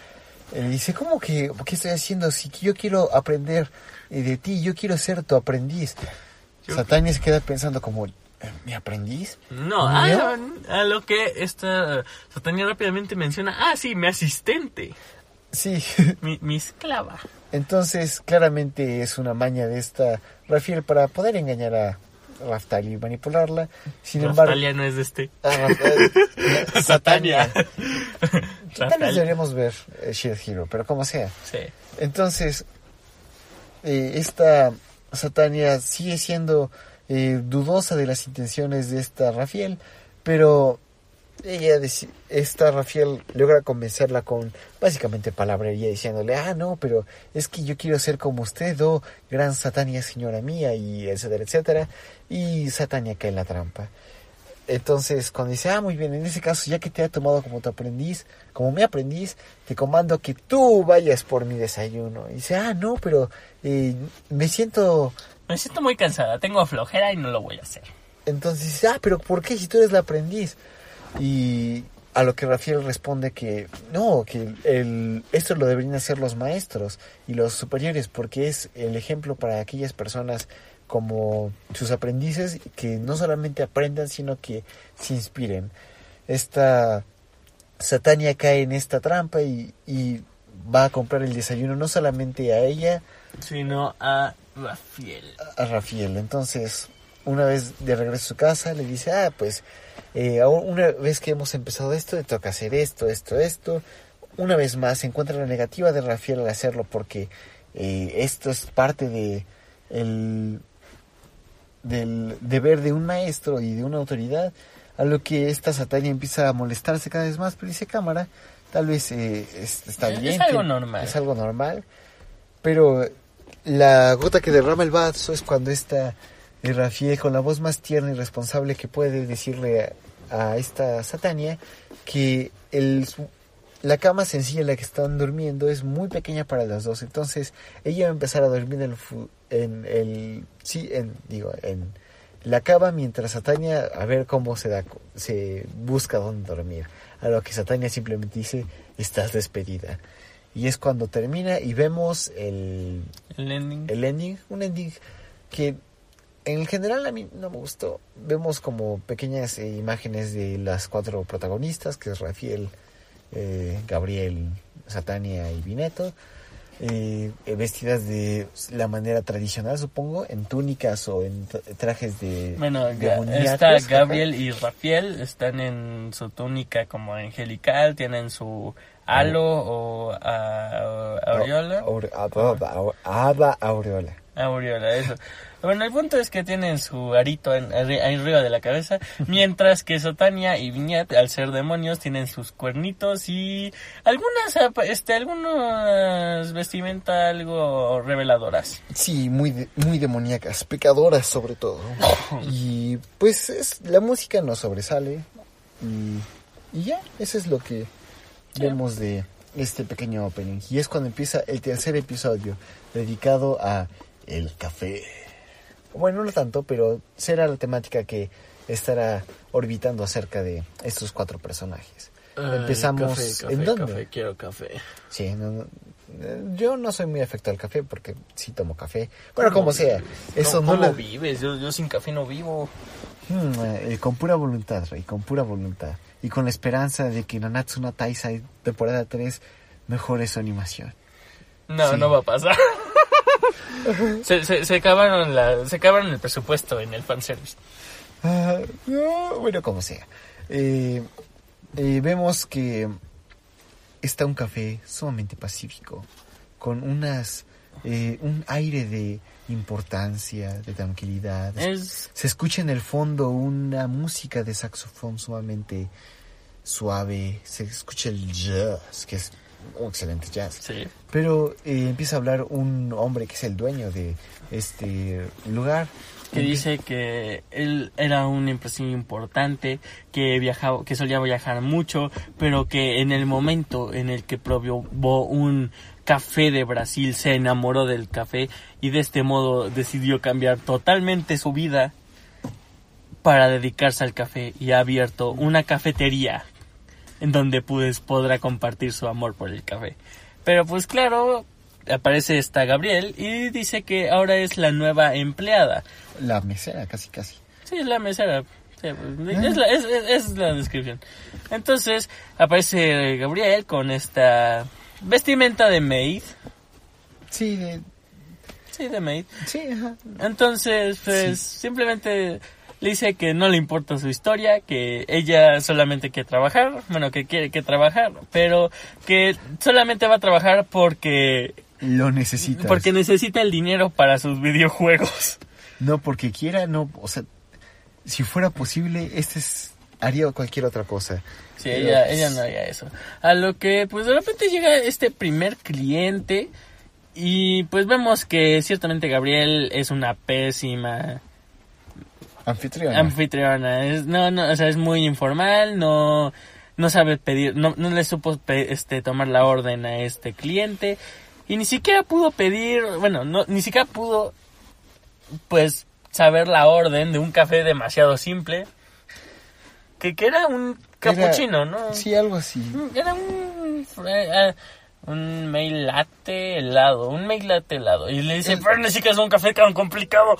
eh, le dice, ¿cómo que, qué estoy haciendo? Si yo quiero aprender eh, de ti, yo quiero ser tu aprendiz. Satania se queda pensando como, "¿Eh, ¿mi aprendiz? No, a, a lo que esta Satania rápidamente menciona, ah, sí, mi asistente, Sí, mi, mi esclava. entonces claramente es una maña de esta Rafael para poder engañar a Raftali y manipularla. Sin embargo, Rafaelia no es de este. Ah, eh, Satania. Tal vez deberíamos ver eh, Shield Hero, pero como sea. Sí. Entonces, eh, esta Satania sigue siendo eh, dudosa de las intenciones de esta Rafael, pero ella, esta Rafael logra convencerla con básicamente palabrería diciéndole, ah, no, pero es que yo quiero ser como usted, oh, gran Satania señora mía, y etcétera, etcétera, y Satania cae en la trampa. Entonces, cuando dice, ah, muy bien, en ese caso, ya que te ha tomado como tu aprendiz, como mi aprendiz, te comando que tú vayas por mi desayuno. Y dice, ah, no, pero eh, me siento... Me siento muy cansada, tengo flojera y no lo voy a hacer. Entonces dice, ah, pero ¿por qué si tú eres la aprendiz? Y a lo que Rafael responde que no, que el, esto lo deberían hacer los maestros y los superiores, porque es el ejemplo para aquellas personas como sus aprendices que no solamente aprendan, sino que se inspiren. Esta Satania cae en esta trampa y, y va a comprar el desayuno no solamente a ella, Sino a Rafael. a Rafael. Entonces, una vez de regreso a su casa, le dice, ah, pues, eh, una vez que hemos empezado esto, te toca hacer esto, esto, esto. Una vez más, se encuentra la negativa de Rafael al hacerlo porque eh, esto es parte de el, del deber de un maestro y de una autoridad, a lo que esta Satania empieza a molestarse cada vez más, pero dice cámara, tal vez eh, es- está Es bien. algo que- normal. Es algo normal, pero la gota que derrama el vaso es cuando esta eh, Rafiel, con la voz más tierna y responsable que puede decirle a, a esta Satania que el, su- la cama sencilla en la que están durmiendo es muy pequeña para las dos. Entonces ella va a empezar a dormir en el, fu- en el sí, en, digo, en la cama mientras Satania a ver cómo se da, se busca dónde dormir. A lo que Satania simplemente dice, estás despedida. Y es cuando termina y vemos el, El ending. el ending, un ending que en general a mí no me gustó. Vemos como pequeñas eh, imágenes de las cuatro protagonistas, que es Rafael, eh, Gabriel, Satania y Vineto, eh, eh, vestidas de la manera tradicional, supongo, en túnicas o en tra- trajes de Bueno, está. Gabriel y Rafael, están en su túnica como angelical, tienen su halo o a- aureola. Hada Aureola. Aureola, eso. Bueno, el punto es que tienen su arito en, arri- arriba de la cabeza, mientras que Sotania y Viñat, al ser demonios, tienen sus cuernitos y algunas, este, algunas vestimenta algo reveladoras. Sí, muy, de- muy demoníacas, pecadoras sobre todo. y pues es, la música nos sobresale y, y ya, eso es lo que vemos de este pequeño opening. Y es cuando empieza el tercer episodio dedicado a el café. Bueno, no tanto, pero será la temática que estará orbitando acerca de estos cuatro personajes. Empezamos en dónde? quiero café. Sí, no, no, eh, yo no soy muy afecto al café porque sí tomo café. Bueno, como sea, eso no, ¿Cómo lo... vives? Yo, yo sin café no vivo. Hmm, eh, con pura voluntad, Rey, con pura voluntad. Y con la esperanza de que Nanatsu no Taisai temporada 3 mejore su animación. No, Sí. no va a pasar. se, se, se acabaron la, se acabaron el presupuesto en el fanservice. No, bueno, como sea. Eh, eh, vemos que está un café sumamente pacífico, con unas eh, un aire de importancia, de tranquilidad. Es Se escucha en el fondo una música de saxofón sumamente suave. Se escucha el jazz, que es un excelente jazz. sí. Pero eh, empieza a hablar un hombre que es el dueño de este lugar. que dice que él era un empresario importante, que viajaba, que solía viajar mucho, pero que en el momento en el que probó un café de Brasil se enamoró del café y de este modo decidió cambiar totalmente su vida para dedicarse al café y ha abierto una cafetería en donde pues podrá compartir su amor por el café. Pero pues claro, aparece esta Gabriel y dice que ahora es la nueva empleada. La mesera, casi, casi. Sí, es la mesera. Sí, pues, es, la, es, es- es la descripción. Entonces aparece Gabriel con esta vestimenta de maid. Sí, de- Sí, de maid. sí, ajá. Entonces, pues Sí. simplemente le dice que no le importa su historia, que ella solamente quiere trabajar, bueno, que quiere que trabajar, pero que solamente va a trabajar porque Lo necesitas. porque necesita el dinero para sus videojuegos. No porque quiera, no, o sea, si fuera posible, este es, haría cualquier otra cosa. Sí, Pero, ella, ella no haría eso. A lo que, pues de repente llega este primer cliente y pues vemos que ciertamente Gabriel es una pésima Anfitriona. anfitriona. Es, no, no, o sea, es muy informal, no, no sabe pedir, no, no le supo pe- este, tomar la orden a este cliente y ni siquiera pudo pedir, bueno, no, ni siquiera pudo, pues, saber la orden de un café demasiado simple. Que, que era un capuchino, ¿no? Sí, algo así. Era un, eh, un mail latte helado, un mail latte helado. Y le dice, El- pero necesitas un café tan complicado.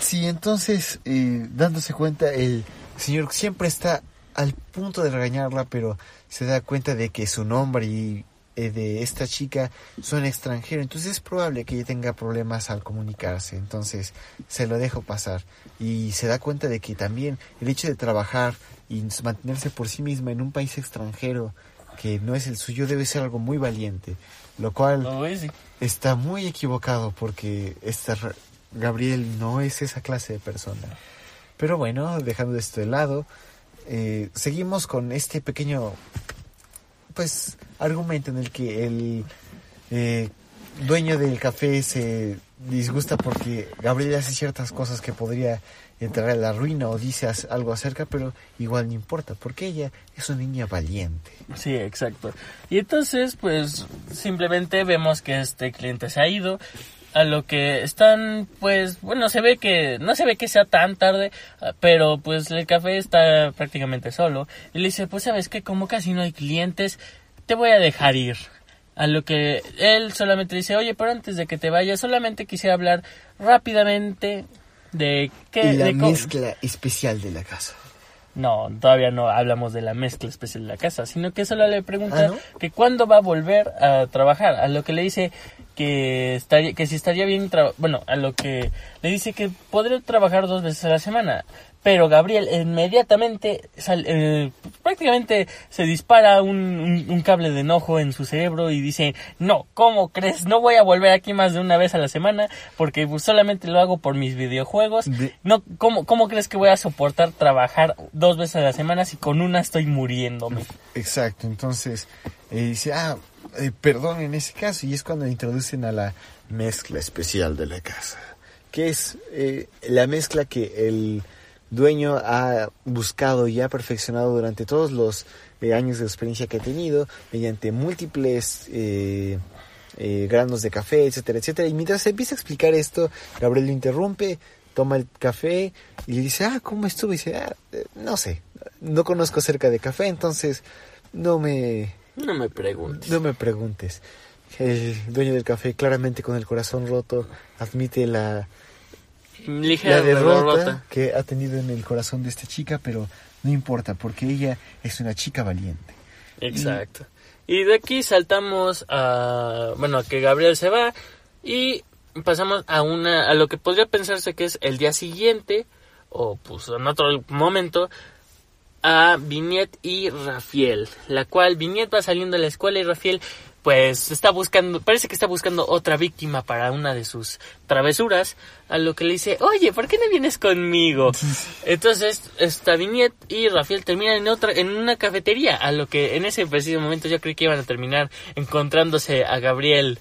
Sí, entonces, eh, dándose cuenta, el señor siempre está al punto de regañarla, pero se da cuenta de que su nombre y eh, de esta chica son extranjeros, entonces es probable que ella tenga problemas al comunicarse, entonces se lo dejo pasar y se da cuenta de que también el hecho de trabajar y mantenerse por sí misma en un país extranjero que no es el suyo debe ser algo muy valiente, lo cual sí. está muy equivocado porque esta Gabriel no es esa clase de persona. Pero bueno, dejando esto de lado, eh, seguimos con este pequeño, pues, argumento en el que el eh, dueño del café se disgusta porque Gabriel hace ciertas cosas que podría entrar a la ruina o dice algo acerca, pero igual no importa, porque ella es una niña valiente. Sí, exacto. Y entonces, pues, simplemente vemos que este cliente se ha ido. A lo que están, pues, bueno, se ve que, no se ve que sea tan tarde, ah, pero pues el café está prácticamente solo. Y le dice, pues, sabes que como casi no hay clientes, te voy a dejar ir. A lo que él solamente dice, oye, pero antes de que te vayas, solamente quisiera hablar rápidamente de qué... Y la de mezcla especial de la casa. no, todavía no hablamos de la mezcla especial de la casa, sino que solo le pregunta ¿Ah, no? que cuándo va a volver a trabajar, a lo que le dice que estaría, que si estaría bien, tra- bueno, a lo que le dice que podría trabajar dos veces a la semana, pero Gabriel inmediatamente sal- eh, prácticamente se dispara un, un- un cable de enojo en su cerebro y dice, no, ¿cómo crees? No voy a volver aquí más de una vez a la semana porque pues, solamente lo hago por mis videojuegos. De- No, ¿cómo, ¿Cómo crees que voy a soportar trabajar dos veces a la semana si con una estoy muriéndome? Exacto, entonces eh, dice, ah, eh, perdón en ese caso, y es cuando introducen a la mezcla especial de la casa, que es eh, la mezcla que el dueño ha buscado y ha perfeccionado durante todos los eh, años de experiencia que ha tenido, mediante múltiples eh, eh, granos de café, etcétera, etcétera. Y mientras se empieza a explicar esto, Gabriel lo interrumpe, toma el café y le dice, ah, ¿cómo estuvo? Y dice, ah, eh, no sé, no conozco acerca de café, entonces no me, No me preguntes. no me preguntes. El dueño del café, claramente con el corazón roto, admite la, Ligera la derrota derrota. que ha tenido en el corazón de esta chica, pero no importa, porque ella es una chica valiente. Exacto. Y de aquí saltamos a, bueno, a que Gabriel se va y pasamos a una, a lo que podría pensarse que es el día siguiente o pues en otro momento a Vignette y Rafael, la cual Vignette va saliendo de la escuela y Rafael pues está buscando, parece que está buscando otra víctima para una de sus travesuras, a lo que le dice, oye, ¿por qué no vienes conmigo? Entonces, esta Vignette y Rafael terminan en otra, en una cafetería, a lo que en ese preciso momento yo creí que iban a terminar encontrándose a Gabriel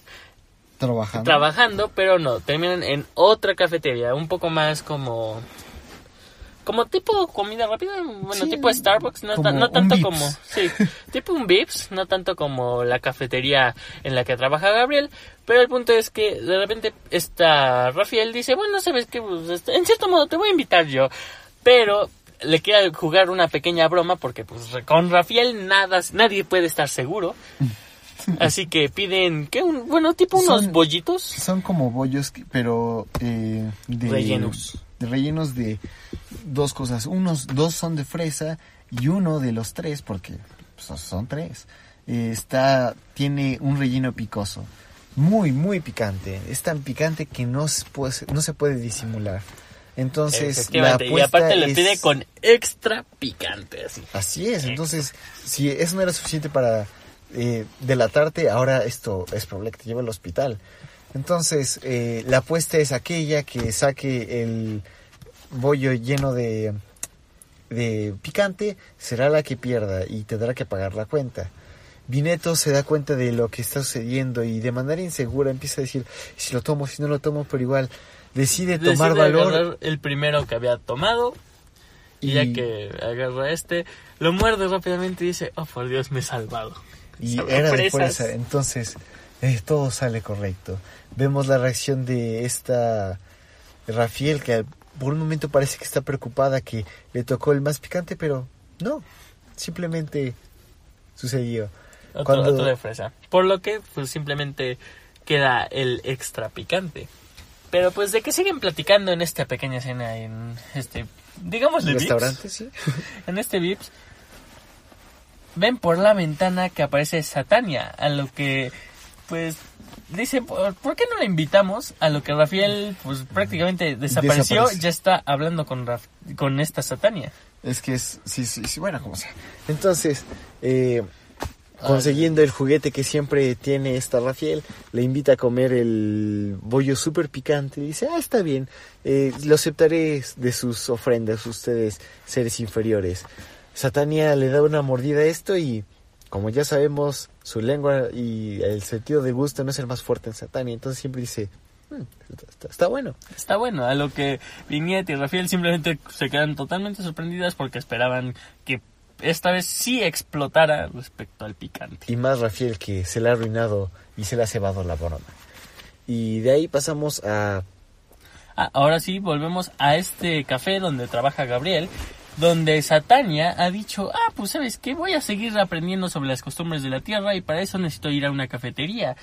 Trabajando. trabajando, pero no, terminan en otra cafetería, un poco más como como tipo comida rápida, bueno, Sí, tipo Starbucks, no, ta- no tanto como, sí, tipo un Vips, no tanto como la cafetería en la que trabaja Gabriel, pero el punto es que de repente esta Rafael dice, bueno, sabes que este, en cierto modo te voy a invitar yo, pero le quiere jugar una pequeña broma porque pues con Rafael nada, nadie puede estar seguro. Así que piden, ¿qué? Un, bueno, tipo unos Son- bollitos. Son como bollos, pero eh, de, Rellenos. Rellenos de dos cosas. Unos dos son de fresa y uno de los tres, porque pues, son tres, eh, está tiene un relleno picoso, muy muy picante. Es tan picante que no se puede, no se puede disimular. Entonces, la y aparte le es- pide con extra picante, así. Así es, entonces, si eso no era suficiente para eh, delatarte, ahora esto es probable que te lleve al hospital. Entonces, eh, la apuesta es aquella que saque el bollo lleno de, de picante, será la que pierda y tendrá que pagar la cuenta. Vineto se da cuenta de lo que está sucediendo y de manera insegura empieza a decir, si lo tomo, si no lo tomo, pero igual decide tomar Decide valor agarrar el primero que había tomado y, y, ya que agarra este, lo muerde rápidamente y dice, oh por Dios, me he salvado. y Sabe era de fresas. fuerza. Entonces, eh, todo sale correcto. Vemos la reacción de esta Rafael que por un momento parece que está preocupada que le tocó el más picante, pero no, simplemente sucedió. Otro, Cuando- otro de fresa. Por lo que, pues simplemente queda el extra picante. Pero pues de que siguen platicando en esta pequeña escena en este, digamos, Restaurante, sí. En este Vips ven por la ventana que aparece Satania, a lo que pues dice, ¿por por qué no la invitamos? A lo que Rafael pues prácticamente desapareció, Desaparece. ya está hablando con Raf- con esta Satania. Es que es, sí, sí, sí, bueno, como sea. Entonces, eh, consiguiendo el juguete que siempre tiene esta Rafael, le invita a comer el bollo súper picante y dice, ah, está bien, eh, lo aceptaré de sus ofrendas, ustedes, seres inferiores. Satania le da una mordida a esto y, como ya sabemos, su lengua y el sentido de gusto no es el más fuerte en Satania, entonces siempre dice, "Mm, está, está bueno. Está bueno, a lo que Vignette y Rafael simplemente se quedan totalmente sorprendidas porque esperaban que esta vez sí explotara respecto al picante. y más Rafael que se le ha arruinado y se le ha cebado la broma. Y de ahí pasamos a... Ah, ahora sí, volvemos a este café donde trabaja Gabriel, donde Satania ha dicho, ah, pues sabes qué, voy a seguir aprendiendo sobre las costumbres de la tierra y para eso necesito ir a una cafetería.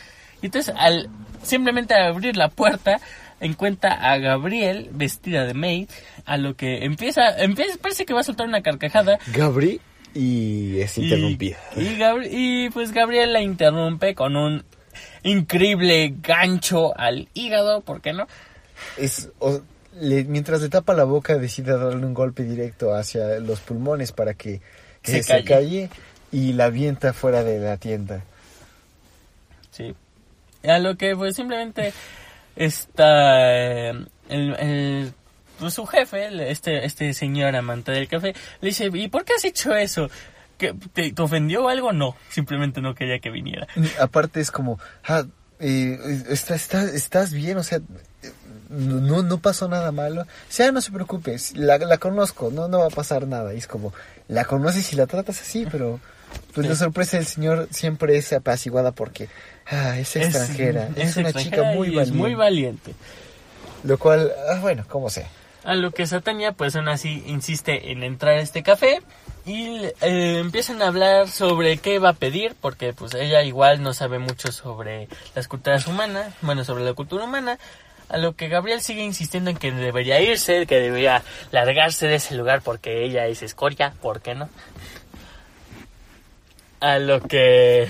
Y entonces, al simplemente abrir la puerta, encuentra a Gabriel vestida de maid, a lo que empieza, empieza parece que va a soltar una carcajada. Gabri y es y- interrumpida. Y, Gabri- y pues Gabriel la interrumpe con un increíble gancho al hígado, ¿por qué no? Es, o- le- mientras le tapa la boca decide darle un golpe directo hacia los pulmones para que, que Se se, calle. calle y la avienta fuera de la tienda. Sí. A lo que pues simplemente está eh, el, el- pues, su jefe, este, este señor amante del café, le dice, ¿y por qué has hecho eso? ¿Que te, te ofendió o algo? No, simplemente no quería que viniera. Aparte es como, ah, eh, está, está- estás bien, o sea, no, no pasó nada malo. O sea, no se preocupe, la, la conozco, no, no va a pasar nada. Y es como, la conoces y la tratas así, pero pues Sí. la sorpresa del señor siempre es apaciguada porque, ah, es extranjera, es, una extranjera chica muy valiente. es muy valiente. Lo cual, ah, bueno, como sea. A lo que Satania, pues aún así, insiste en entrar a este café y eh, empiezan a hablar sobre qué va a pedir, porque pues ella igual no sabe mucho sobre las culturas humanas, bueno, sobre la cultura humana. A lo que Gabriel sigue insistiendo en que debería irse, que debería largarse de ese lugar porque ella es escoria, ¿por qué no? A lo que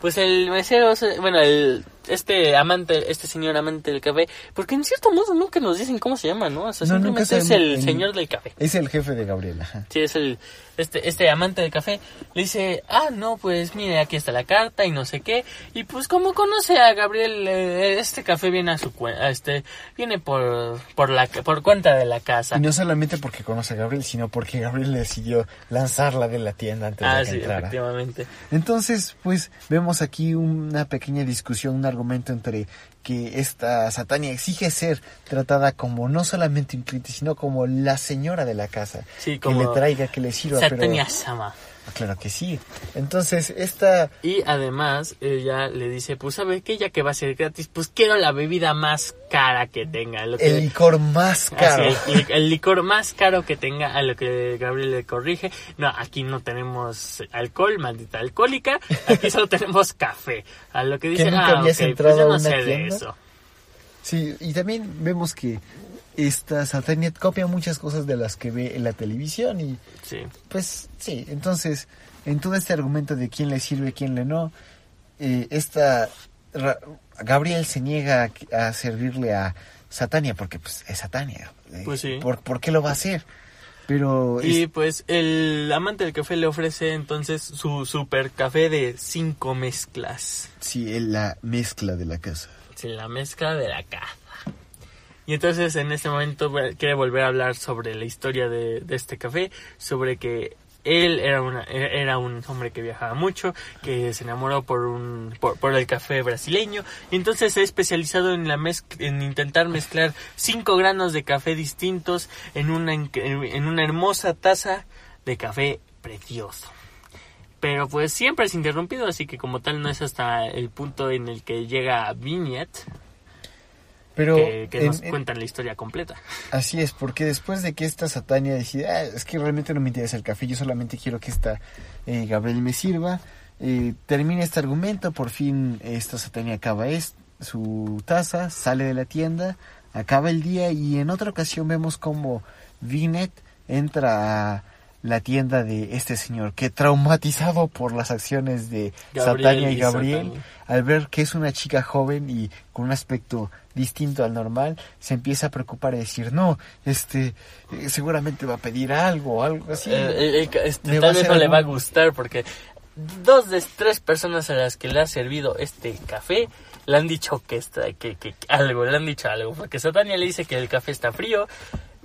pues el mesero, se- bueno, el este amante, este señor amante del café, porque en cierto modo nunca nos dicen cómo se llama, ¿no? O sea, No, simplemente es el en- señor del café. Es el jefe de Gabriela. Sí, es el este este amante del café. Le dice, "Ah, no, pues mire, aquí está la carta y no sé qué." Y pues como conoce a Gabriel, eh, este café viene a su cuenta, este viene por por la por cuenta de la casa. Y no solamente porque conoce a Gabriel, sino porque Gabriel decidió lanzarla de la tienda antes Ah, de que sí, entrara. efectivamente. Entonces, pues vemos aquí una pequeña discusión, un argumento entre que esta Satania exige ser tratada como no solamente un cliente, sino como la señora de la casa. Sí, que como le traiga, que le sirva. Pero- Satania Sama. Ah, Claro que sí. Entonces, esta... Y además ella le dice, pues sabe que ya que va a ser gratis, pues quiero la bebida más cara que tenga. Lo que- El licor más caro. el, li- el licor más caro que tenga, a lo que Gabriel le corrige. No, aquí no tenemos alcohol, maldita alcohólica. Aquí solo tenemos café. A lo que dice, nunca ah, pues yo no sé de tienda? eso. Sí, y también vemos que esta Satania copia muchas cosas de las que ve en la televisión y Sí. Pues sí, entonces, en todo este argumento de quién le sirve, quién le no, eh, esta Ra- Gabriel se niega a, a servirle a Satania, porque pues es Satania. Eh, Pues sí. ¿Por, por qué lo va a hacer? Pero Y es- pues el amante del café le ofrece entonces su super café de cinco mezclas. sí, la mezcla de la casa. Sí, la mezcla de la caza. Y entonces en este momento quiere volver a hablar sobre la historia de, este café, sobre que él era, una, e- era un hombre que viajaba mucho, que se enamoró por, un, por, por el café brasileño, y entonces se ha especializado en, la mezc- en intentar mezclar cinco granos de café distintos en una, en una hermosa taza de café precioso. Pero pues siempre es interrumpido, así que como tal no es hasta el punto en el que llega Vignette Pero que, nos en- cuentan la historia completa. así es, porque después de que esta Satania decide, "Ah, es que realmente no me interesa el café, yo solamente quiero que esta eh, Gabriel me sirva, eh, termina este argumento, por fin esta Satania acaba es, su taza, sale de la tienda, acaba el día y en otra ocasión vemos como Vinet entra a la tienda de este señor que traumatizado por las acciones de Gabriel Satania y Gabriel Satania. al ver que es una chica joven y con un aspecto distinto al normal, se empieza a preocupar y decir, no, este, eh, seguramente va a pedir algo, algo así. Eh, eh, eh, este, tal vez no le va a gustar porque dos de tres personas a las que le ha servido este café le han dicho que, está, que, que algo, le han dicho algo. Porque Satania le dice que el café está frío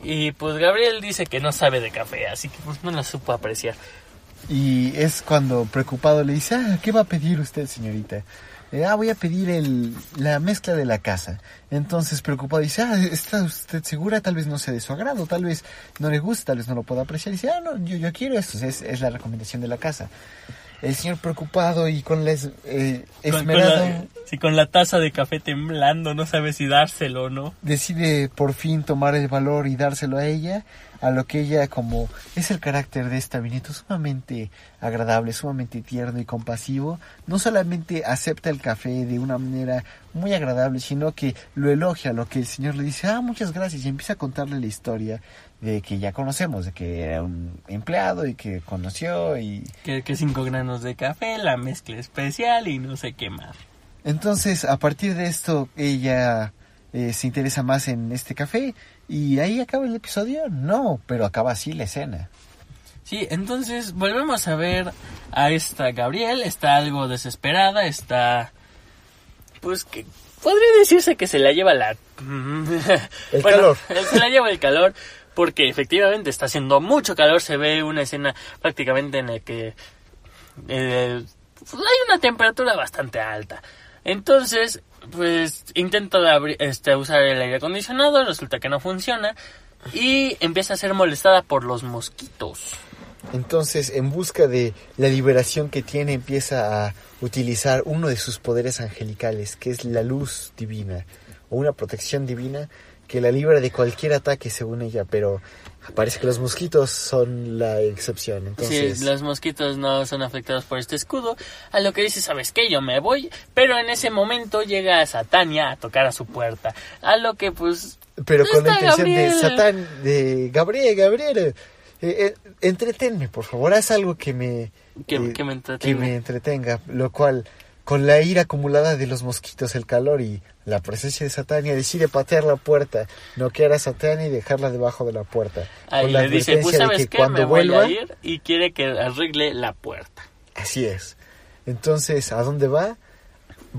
y pues Gabriel dice que no sabe de café, así que pues no la supo apreciar. Y es cuando preocupado le dice, ah, ¿qué va a pedir usted, señorita? Eh, ah, voy a pedir el, la mezcla de la casa. Entonces, preocupado, dice, ah, ¿está usted segura? Tal vez no sea de su agrado, tal vez no le gusta, tal vez no lo pueda apreciar. dice, ah, no, yo, yo quiero esto, es, es la recomendación de la casa. El señor preocupado y con la es- eh, Con, con esmerado la, sí, con la taza de café temblando, no sabe si dárselo o no. decide por fin tomar el valor y dárselo a ella, a lo que ella como es el carácter de esta Vineto sumamente agradable, sumamente tierno y compasivo, no solamente acepta el café de una manera muy agradable, sino que lo elogia, lo que el señor le dice, ah, muchas gracias, y empieza a contarle la historia de que ya conocemos, de que era un empleado y que conoció y Que, que cinco granos de café, la mezcla especial y no sé qué más. Entonces, a partir de esto, ella eh, se interesa más en este café y ahí acaba el episodio. No, pero acaba así la escena. Sí, entonces volvemos a ver a esta Gabriel, está algo desesperada, está pues que podría decirse que se la lleva la El Bueno, calor. Se la lleva el calor porque efectivamente está haciendo mucho calor, se ve una escena prácticamente en la que eh, hay una temperatura bastante alta. Entonces, pues intenta este, usar el aire acondicionado, resulta que no funciona y empieza a ser molestada por los mosquitos. Entonces, en busca de la liberación que tiene, empieza a utilizar uno de sus poderes angelicales, que es la luz divina, o una protección divina que la libra de cualquier ataque, según ella, pero parece que los mosquitos son la excepción. Entonces, Sí, los mosquitos no son afectados por este escudo. A lo que dice, ¿sabes qué? Yo me voy. Pero en ese momento llega Satania a tocar a su puerta. A lo que, pues, pero con la intención de Gabriel. Satán, de Gabriel, Gabriel, eh, eh, entretenme, por favor, haz algo que me, Que- eh, que me que me entretenga, lo cual, con la ira acumulada de los mosquitos, el calor y la presencia de Satania, decide patear la puerta, noquear a Satania y dejarla debajo de la puerta. ahí con la le dice, pues, de ¿sabes que qué? cuando Me voy vuelva, a ir y quiere que arregle la puerta. así es. Entonces, ¿a dónde va?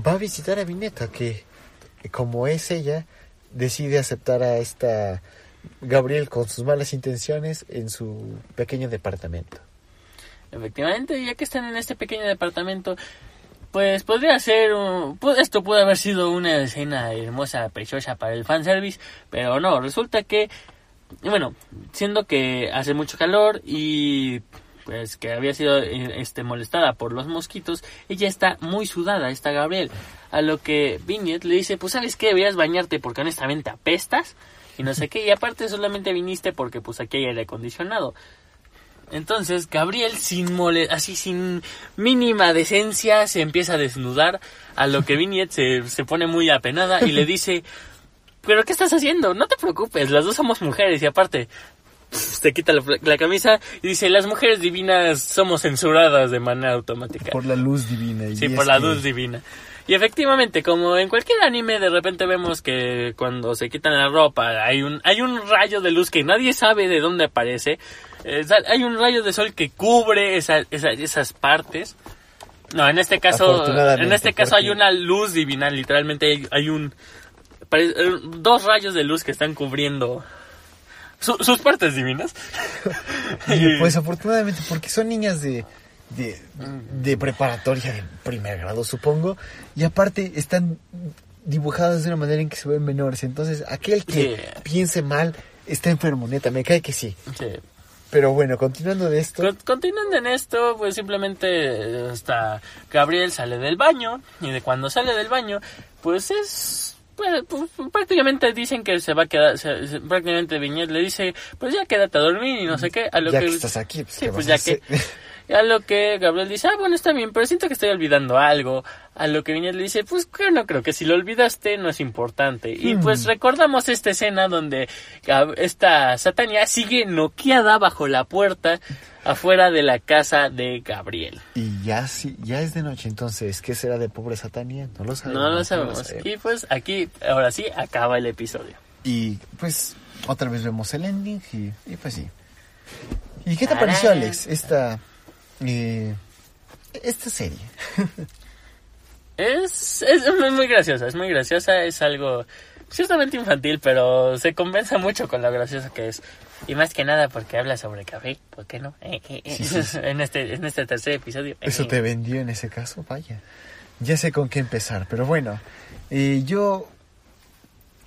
Va a visitar a Vineta, que como es ella, decide aceptar a esta Gabriel con sus malas intenciones en su pequeño departamento. Efectivamente, ya que están en este pequeño departamento, pues podría ser, un- pu- esto puede haber sido una escena hermosa, preciosa para el fanservice, pero no, resulta que, bueno, siendo que hace mucho calor y pues que había sido eh, este molestada por los mosquitos, ella está muy sudada, está Gabriel, a lo que Vignette le dice, pues sabes qué, deberías bañarte porque honestamente apestas y no sé qué, y aparte solamente viniste porque pues aquí hay aire acondicionado. Entonces Gabriel sin mole, así sin mínima decencia se empieza a desnudar a lo que Vignette se, se pone muy apenada y le dice pero ¿qué estás haciendo? No te preocupes, las dos somos mujeres y aparte se quita la, la camisa y dice, las mujeres divinas somos censuradas de manera automática. Por la luz divina. y Sí, por la que- luz divina. Y efectivamente, como en cualquier anime, de repente vemos que cuando se quitan la ropa hay un, hay un rayo de luz que nadie sabe de dónde aparece. Eh, hay un rayo de sol que cubre esa- esa- esas partes. No, en este caso, en este caso hay una luz divina, literalmente hay, hay un, eh, dos rayos de luz que están cubriendo su- sus partes divinas. Y, pues afortunadamente, porque son niñas de, de, de preparatoria de primer grado, supongo. Y aparte están dibujadas de una manera en que se ven menores. Entonces, aquel que piense mal está enfermo, neta. Me cae que sí. Sí. Pero bueno, continuando de esto. Con- Continuando en esto, pues simplemente eh, hasta Gabriel sale del baño y de cuando sale del baño, pues es pues, pues, prácticamente dicen que se va a quedar, se- se- prácticamente Viñet le dice, pues ya quédate a dormir y no sé qué, a lo ya que, que estás aquí, pues, sí, ¿qué pues ya que? A lo que Gabriel dice, ah bueno está bien, pero siento que estoy olvidando algo, a lo que Viñet le dice, pues que no creo que si lo olvidaste no es importante, y Hmm. pues recordamos esta escena donde esta Satania sigue noqueada bajo la puerta afuera de la casa de Gabriel. Y ya, sí, ya es de noche, entonces, ¿qué será de pobre Satania? No lo sabemos. No lo sabemos. Y pues aquí, ahora sí, acaba el episodio. Y pues otra vez vemos el ending y, y pues sí. ¿Y qué te pareció, Alex, esta, eh, esta serie? Es, es muy, graciosa, es muy graciosa, es algo ciertamente infantil, pero se compensa mucho con lo graciosa que es. Y más que nada porque habla sobre café, ¿por qué no? Eh, eh. Sí, sí, sí. en, este, en este tercer episodio. Eso te vendió en ese caso, vaya. Ya sé con qué empezar, pero bueno, eh, yo...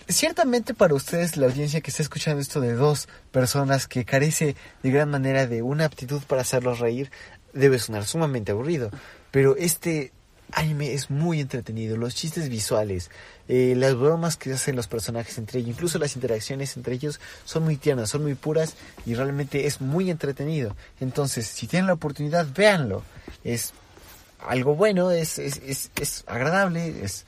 Ciertamente para ustedes, la audiencia que está escuchando esto de dos personas que carece de gran manera de una aptitud para hacerlos reír, debe sonar sumamente aburrido. Pero este anime es muy entretenido, los chistes visuales, eh, las bromas que hacen los personajes entre ellos, incluso las interacciones entre ellos son muy tiernas, son muy puras y realmente es muy entretenido. Entonces, si tienen la oportunidad, véanlo. Es algo bueno, es, es, es, es agradable, es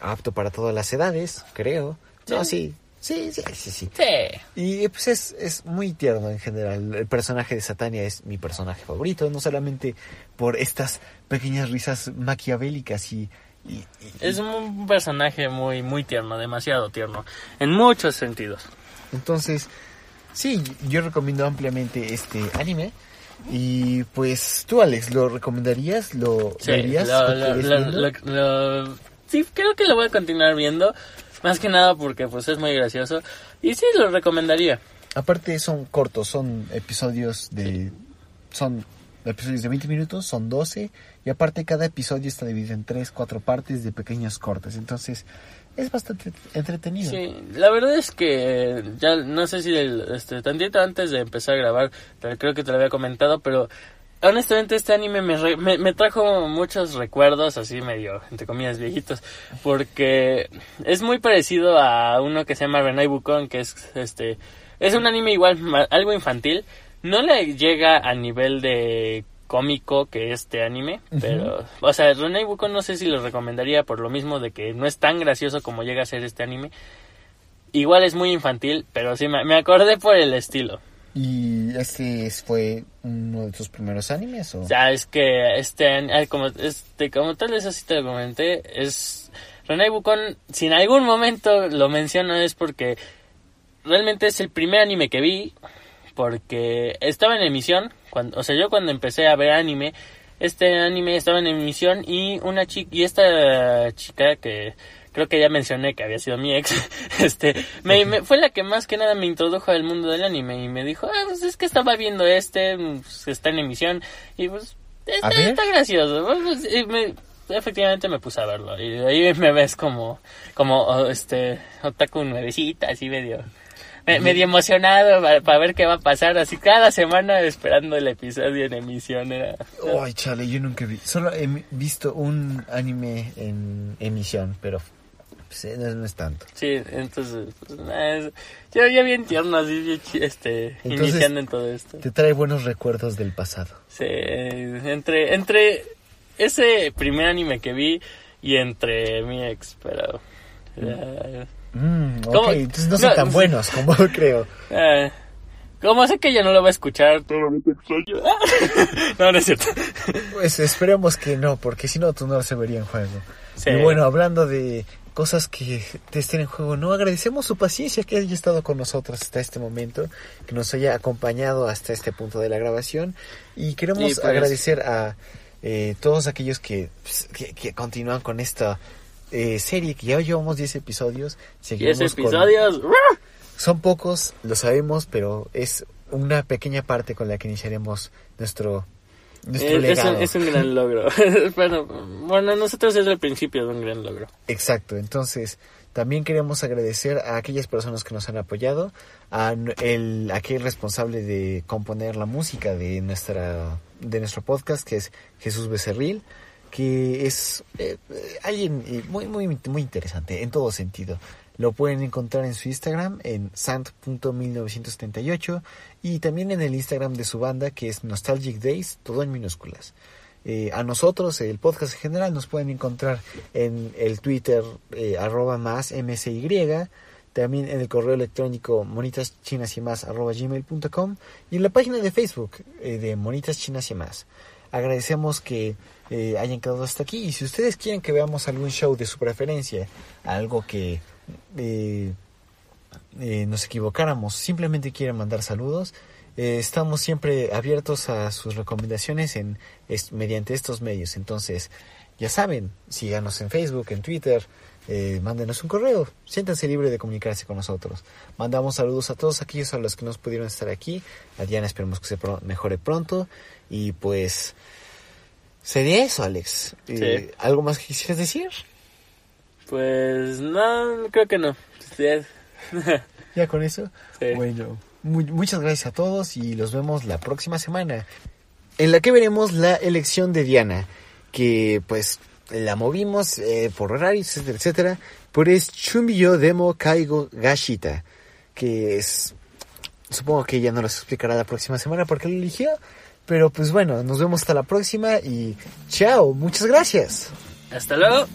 apto para todas las edades, creo. No, sí, sí, sí, sí, sí. Sí. Y eh, pues es, es muy tierno en general. El personaje de Satania es mi personaje favorito, no solamente por estas pequeñas risas maquiavélicas y... y- y- Es un personaje muy, muy tierno, demasiado tierno, en muchos sentidos. Entonces, sí, yo recomiendo ampliamente este anime. Y pues tú, Alex, ¿lo recomendarías? ¿Lo Sí, verías? lo- sí, creo que lo voy a continuar viendo. Más que nada porque pues es muy gracioso. Y sí, lo recomendaría. Aparte son cortos, son episodios de... Son episodios de 20 minutos, son 12. Y aparte cada episodio está dividido en 3, 4 partes de pequeños cortes. Entonces es bastante entretenido. Sí, la verdad es que ya no sé si el, este, tantito antes de empezar a grabar, creo que te lo había comentado, pero honestamente este anime me, re- me, me trajo muchos recuerdos así medio, entre comillas, viejitos, porque es muy parecido a uno que se llama Renai Bukon, que es este, es un anime igual, algo infantil, no le llega a nivel de cómico que este anime, pero, o sea, Renai Bukon no sé si lo recomendaría por lo mismo de que no es tan gracioso como llega a ser este anime. Igual es muy infantil, pero sí me, me acordé por el estilo. ¿Y este fue uno de tus primeros animes? O? Sea, es que este, como, este, como tal vez así te lo comenté, es René Bucón, si en algún momento lo menciono es porque realmente es el primer anime que vi, porque estaba en emisión, cuando, o sea, yo cuando empecé a ver anime, este anime estaba en emisión y una chica, y esta chica que creo que ya mencioné que había sido mi ex, este, me, me- fue la que más que nada me introdujo al mundo del anime y me dijo, ah, pues es que estaba viendo este, pues, está en emisión y pues está, A ver. está gracioso. Pues, y me- efectivamente me puse a verlo y ahí me ves como, como oh, este, otaku nuevecita, así medio, me- medio emocionado para, para ver qué va a pasar, así cada semana esperando el episodio en emisión. Era, Ay, chale, yo nunca vi. Solo he visto un anime en emisión, pero pues, eh, no, no es tanto. Sí, entonces, pues, es- yo ya bien tierno, así, este, Entonces- iniciando en todo esto. Te trae buenos recuerdos del pasado. Sí, entre, entre ese primer anime que vi y entre mi ex, pero... Mm, ¿Cómo? entonces no son No, tan sí. buenos como creo. eh, Como sé que ella no lo va a escuchar, extraño. no, no es cierto. Pues esperemos que no, porque si no, tú no se vería en juego. Sí. Y bueno, hablando de cosas que estén en juego, no agradecemos su paciencia que haya estado con nosotros hasta este momento, que nos haya acompañado hasta este punto de la grabación y queremos Y pues- agradecer a eh, todos aquellos que, pues, que, que continúan con esta eh, serie que ya llevamos 10 episodios. Seguimos ese con- episodios. son pocos, lo sabemos, pero es una pequeña parte con la que iniciaremos nuestro Es, es un, es un gran logro. bueno, bueno, nosotros es el principio de un gran logro. Exacto, entonces también queremos agradecer a aquellas personas que nos han apoyado, a el aquel responsable de componer la música de nuestra de nuestro podcast que es Jesús Becerril, que es eh, eh, alguien eh, muy muy muy interesante en todo sentido. Lo pueden encontrar en su Instagram en sant.1978 y también en el Instagram de su banda que es Nostalgic Days, todo en minúsculas. Eh, a nosotros, el podcast en general, nos pueden encontrar en el Twitter eh, arroba más msy, también en el correo electrónico monitaschinas y en la página de Facebook eh, de Monitas Chinas y más. Agradecemos que hayan quedado hasta aquí y si ustedes quieren que veamos algún show de su preferencia, algo que eh, eh, nos equivocáramos, simplemente quieren mandar saludos, eh, estamos siempre abiertos a sus recomendaciones en es- mediante estos medios. Entonces, ya saben, síganos en Facebook, en Twitter, eh, mándenos un correo, siéntanse libre de comunicarse con nosotros. Mandamos saludos a todos aquellos a los que no pudieron estar aquí. A Diana esperemos que se pro- mejore pronto. Y pues, sería eso, Alex. Eh, ¿Algo más que quisieras decir? Pues no, creo que no. Ya con eso. Sí. Bueno, mu- muchas gracias a todos y los vemos la próxima semana. En la que veremos la elección de Diana, que pues la movimos eh, por horarios, etcétera, etcétera, por es Chumbiyo Demo Kaigo Gashita, que es, supongo que ella nos lo explicará la próxima semana porque lo eligió, pero pues bueno, nos vemos hasta la próxima y chao, muchas gracias. Hasta luego.